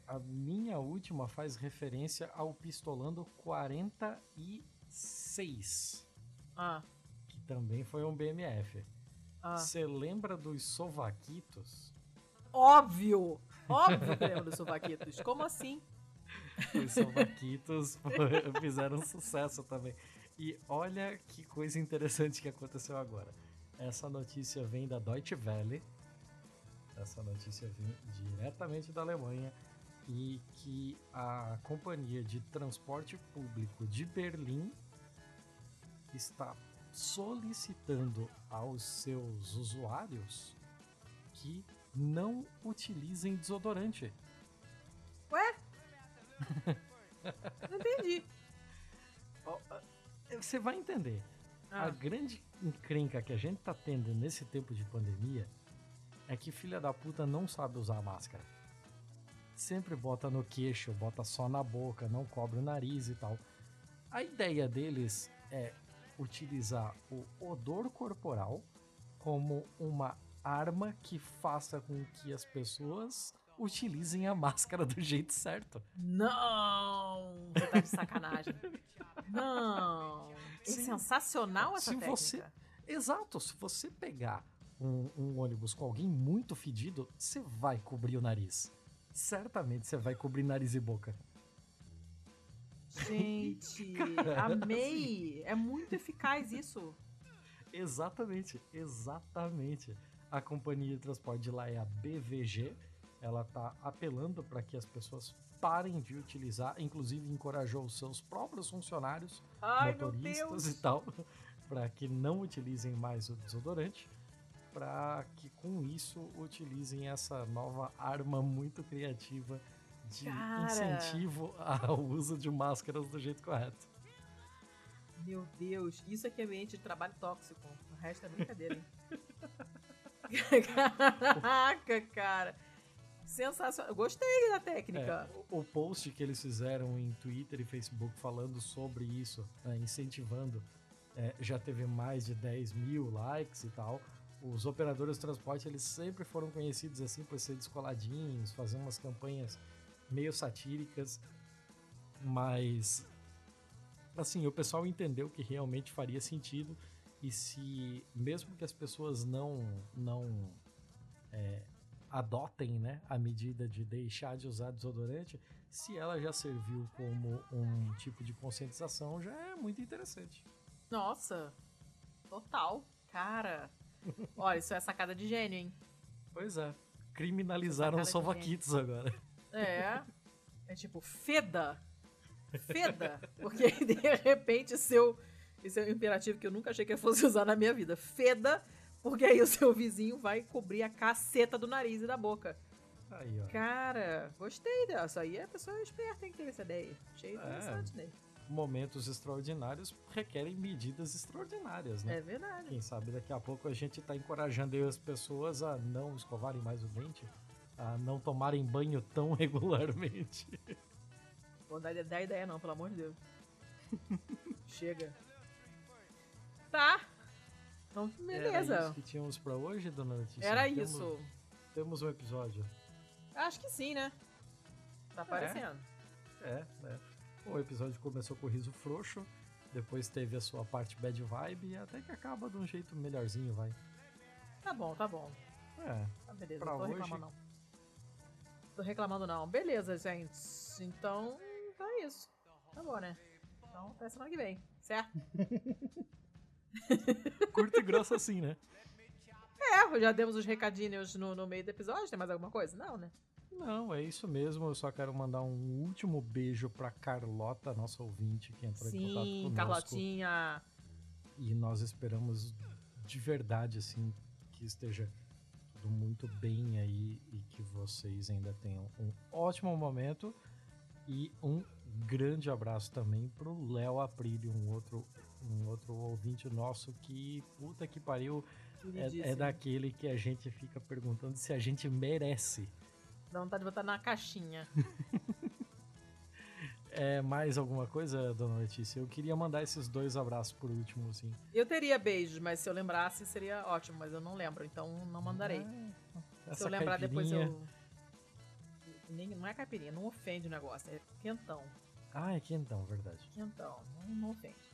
A minha última faz referência ao Pistolando 46. Ah. Que também foi um BMF. Você ah. lembra dos Sovaquitos? Óbvio! Óbvio que lembro dos Sovaquitos. Como assim? Os Sovaquitos fizeram sucesso também. E olha que coisa interessante que aconteceu agora. Essa notícia vem da Deutsche Welle. Essa notícia vem diretamente da Alemanha e que a companhia de transporte público de Berlim está solicitando aos seus usuários que não utilizem desodorante. Ué? Não entendi. Você vai entender. Ah. A grande encrenca que a gente tá tendo nesse tempo de pandemia é que filha da puta não sabe usar máscara. Sempre bota no queixo, bota só na boca, não cobre o nariz e tal. A ideia deles é utilizar o odor corporal como uma arma que faça com que as pessoas utilizem a máscara do jeito certo. Não! Você tá de sacanagem. Não! É Sim. sensacional essa Se técnica. você- Exato, se você pegar um, um ônibus com alguém muito fedido, você vai cobrir o nariz. Certamente você vai cobrir nariz e boca. Gente, Cara, amei! É muito eficaz isso. Exatamente, exatamente. A companhia de transporte de lá é a BVG. Ela tá apelando para que as pessoas parem de utilizar, inclusive encorajou os seus próprios funcionários, Ai, motoristas e tal, para que não utilizem mais o desodorante, para que com isso utilizem essa nova arma muito criativa de Cara. incentivo ao uso de máscaras do jeito correto. Meu Deus, isso aqui é ambiente de trabalho tóxico. O resto é brincadeira, hein? Caraca, cara. Sensacional. Gostei da técnica. É, o, o post que eles fizeram em Twitter e Facebook falando sobre isso, né, incentivando, é, já teve mais de 10 mil likes e tal. Os operadores de transporte eles sempre foram conhecidos assim por ser descoladinhos, fazer umas campanhas meio satíricas, mas assim o pessoal entendeu que realmente faria sentido e se mesmo que as pessoas não não é, adotem né, a medida de deixar de usar desodorante, se ela já serviu como um tipo de conscientização, já é muito interessante. Nossa, total. Cara. Olha, isso é sacada de gênio, hein? Pois é. Criminalizaram os sovaquitos agora. É. É tipo, feda. Feda. Porque de repente seu. Esse é um imperativo que eu nunca achei que eu fosse usar na minha vida. Feda, porque aí o seu vizinho vai cobrir a caceta do nariz e da boca. Aí, ó. Cara, gostei dessa. Aí a pessoa é esperta, hein, que teve essa ideia. Achei interessante, né? Momentos extraordinários requerem medidas extraordinárias, né? É verdade. Quem sabe daqui a pouco a gente tá encorajando as pessoas a não escovarem mais o dente, a não tomarem banho tão regularmente. Vou dar ideia não, pelo amor de Deus. Chega. Tá. Então, Era beleza. isso que tínhamos pra hoje, dona Letícia? Era Temos- isso. Temos um episódio. Acho que sim, né? Tá aparecendo. É, né? O episódio começou com o riso frouxo, depois teve a sua parte bad vibe e até que acaba de um jeito melhorzinho, vai. Tá bom, tá bom. É, Tá beleza, Pra não tô hoje- reclamando não. Tô reclamando não. Beleza, gente. Então, então é isso. Tá bom, né? Então, até semana que vem, certo? curto e grosso assim, né? É, já demos os recadinhos no, no meio do episódio. Tem mais alguma coisa? Não, né? Não, é isso mesmo. Eu só quero mandar um último beijo pra Carlota, nossa ouvinte, que entrou em contato Sim, conosco. Carlotinha. E nós esperamos de verdade, assim, que esteja tudo muito bem aí e que vocês ainda tenham um ótimo momento. E um grande abraço também pro Léo Aprilio, um outro, um outro ouvinte nosso que, puta que pariu, é, é daquele que a gente fica perguntando se a gente merece. Dá vontade de botar na caixinha. É mais alguma coisa, dona Letícia? Eu queria mandar esses dois abraços por último, assim. Eu teria beijos, mas se eu lembrasse seria ótimo, mas eu não lembro, então não mandarei. Ah, se eu lembrar depois eu. Nem, não é caipirinha, não ofende o negócio, é quentão. Ah, é quentão, verdade. Quentão, não, não ofende.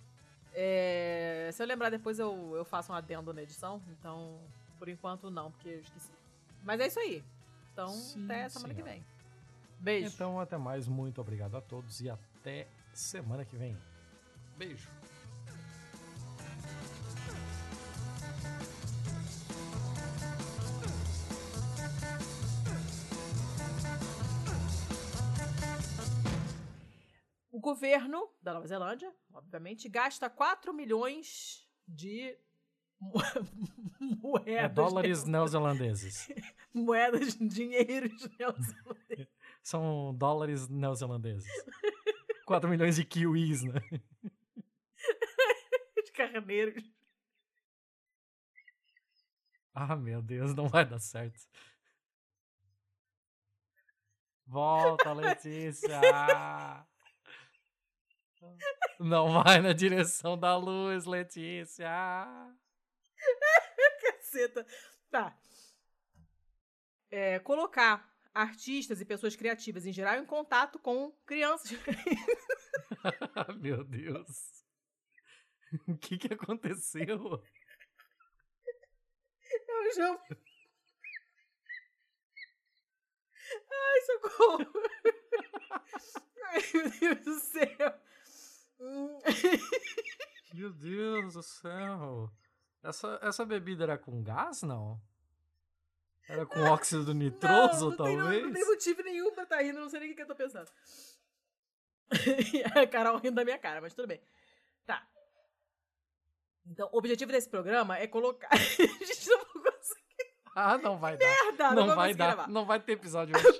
É, se eu lembrar depois eu, eu faço um adendo na edição, então por enquanto não, porque eu esqueci. Mas é isso aí. Então Sim, até semana que senhora. vem. Beijo. Então, até mais. Muito obrigado a todos e até semana que vem. Beijo. Governo da Nova Zelândia, obviamente, gasta 4 milhões de moedas. É dólares neozelandeses. moedas, dinheiros neozelandeses. São dólares neozelandeses. 4 milhões de kiwis, né? de carneiros. Ah, meu Deus, não vai dar certo. Volta, Letícia! Não vai na direção da luz, Letícia! Caceta. Tá. É, colocar artistas e pessoas criativas em geral em contato com crianças. Meu Deus. O que que aconteceu? Eu já... Ai, socorro! Ai, meu Deus do céu! Meu Deus do céu! Essa, essa bebida era com gás, não? Era com óxido nitroso, não, não talvez? Tem, não, tem motivo nenhum pra estar tá rindo, não sei nem o que eu tô pensando. a Carol rindo da minha cara, mas tudo bem. Tá. Então, o objetivo desse programa é colocar. a gente não vai conseguir. Ah, não vai dar. Merda! Não, não vai dar. Gravar. Não vai ter episódio hoje.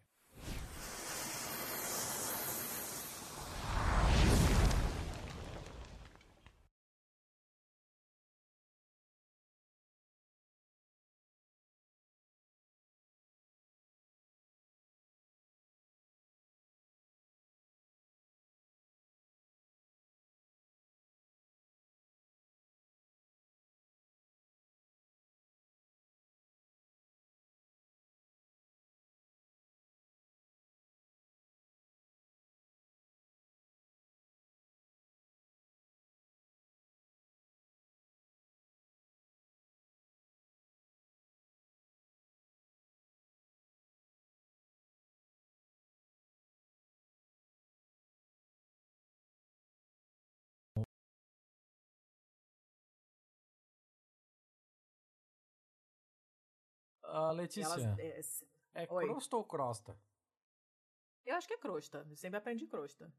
Uh, Letícia, Elas, é, é crosta ou crosta? Eu acho que é crosta. Eu sempre aprendi crosta.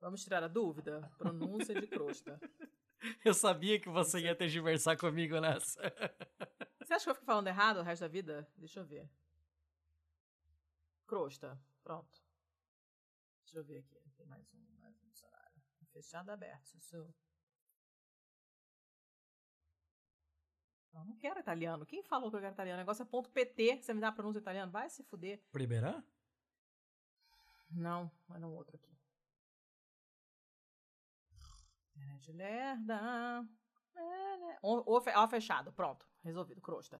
Vamos tirar a dúvida? Pronúncia de crosta. Eu sabia que você ia ter de conversar comigo nessa. Você acha que eu fico falando errado o resto da vida? Deixa eu ver. Crosta. Pronto. Deixa eu ver aqui. Tem mais um, mais um dicionário. Fechado aberto. Isso. Não, não quero italiano. Quem falou que eu quero italiano? O negócio é ponto .pt. Você me dá a pronúncia italiana? Vai se fuder. Primeira? Não, mas não outro aqui. É de lerda. Ó, fechado. Pronto. Resolvido. Crosta.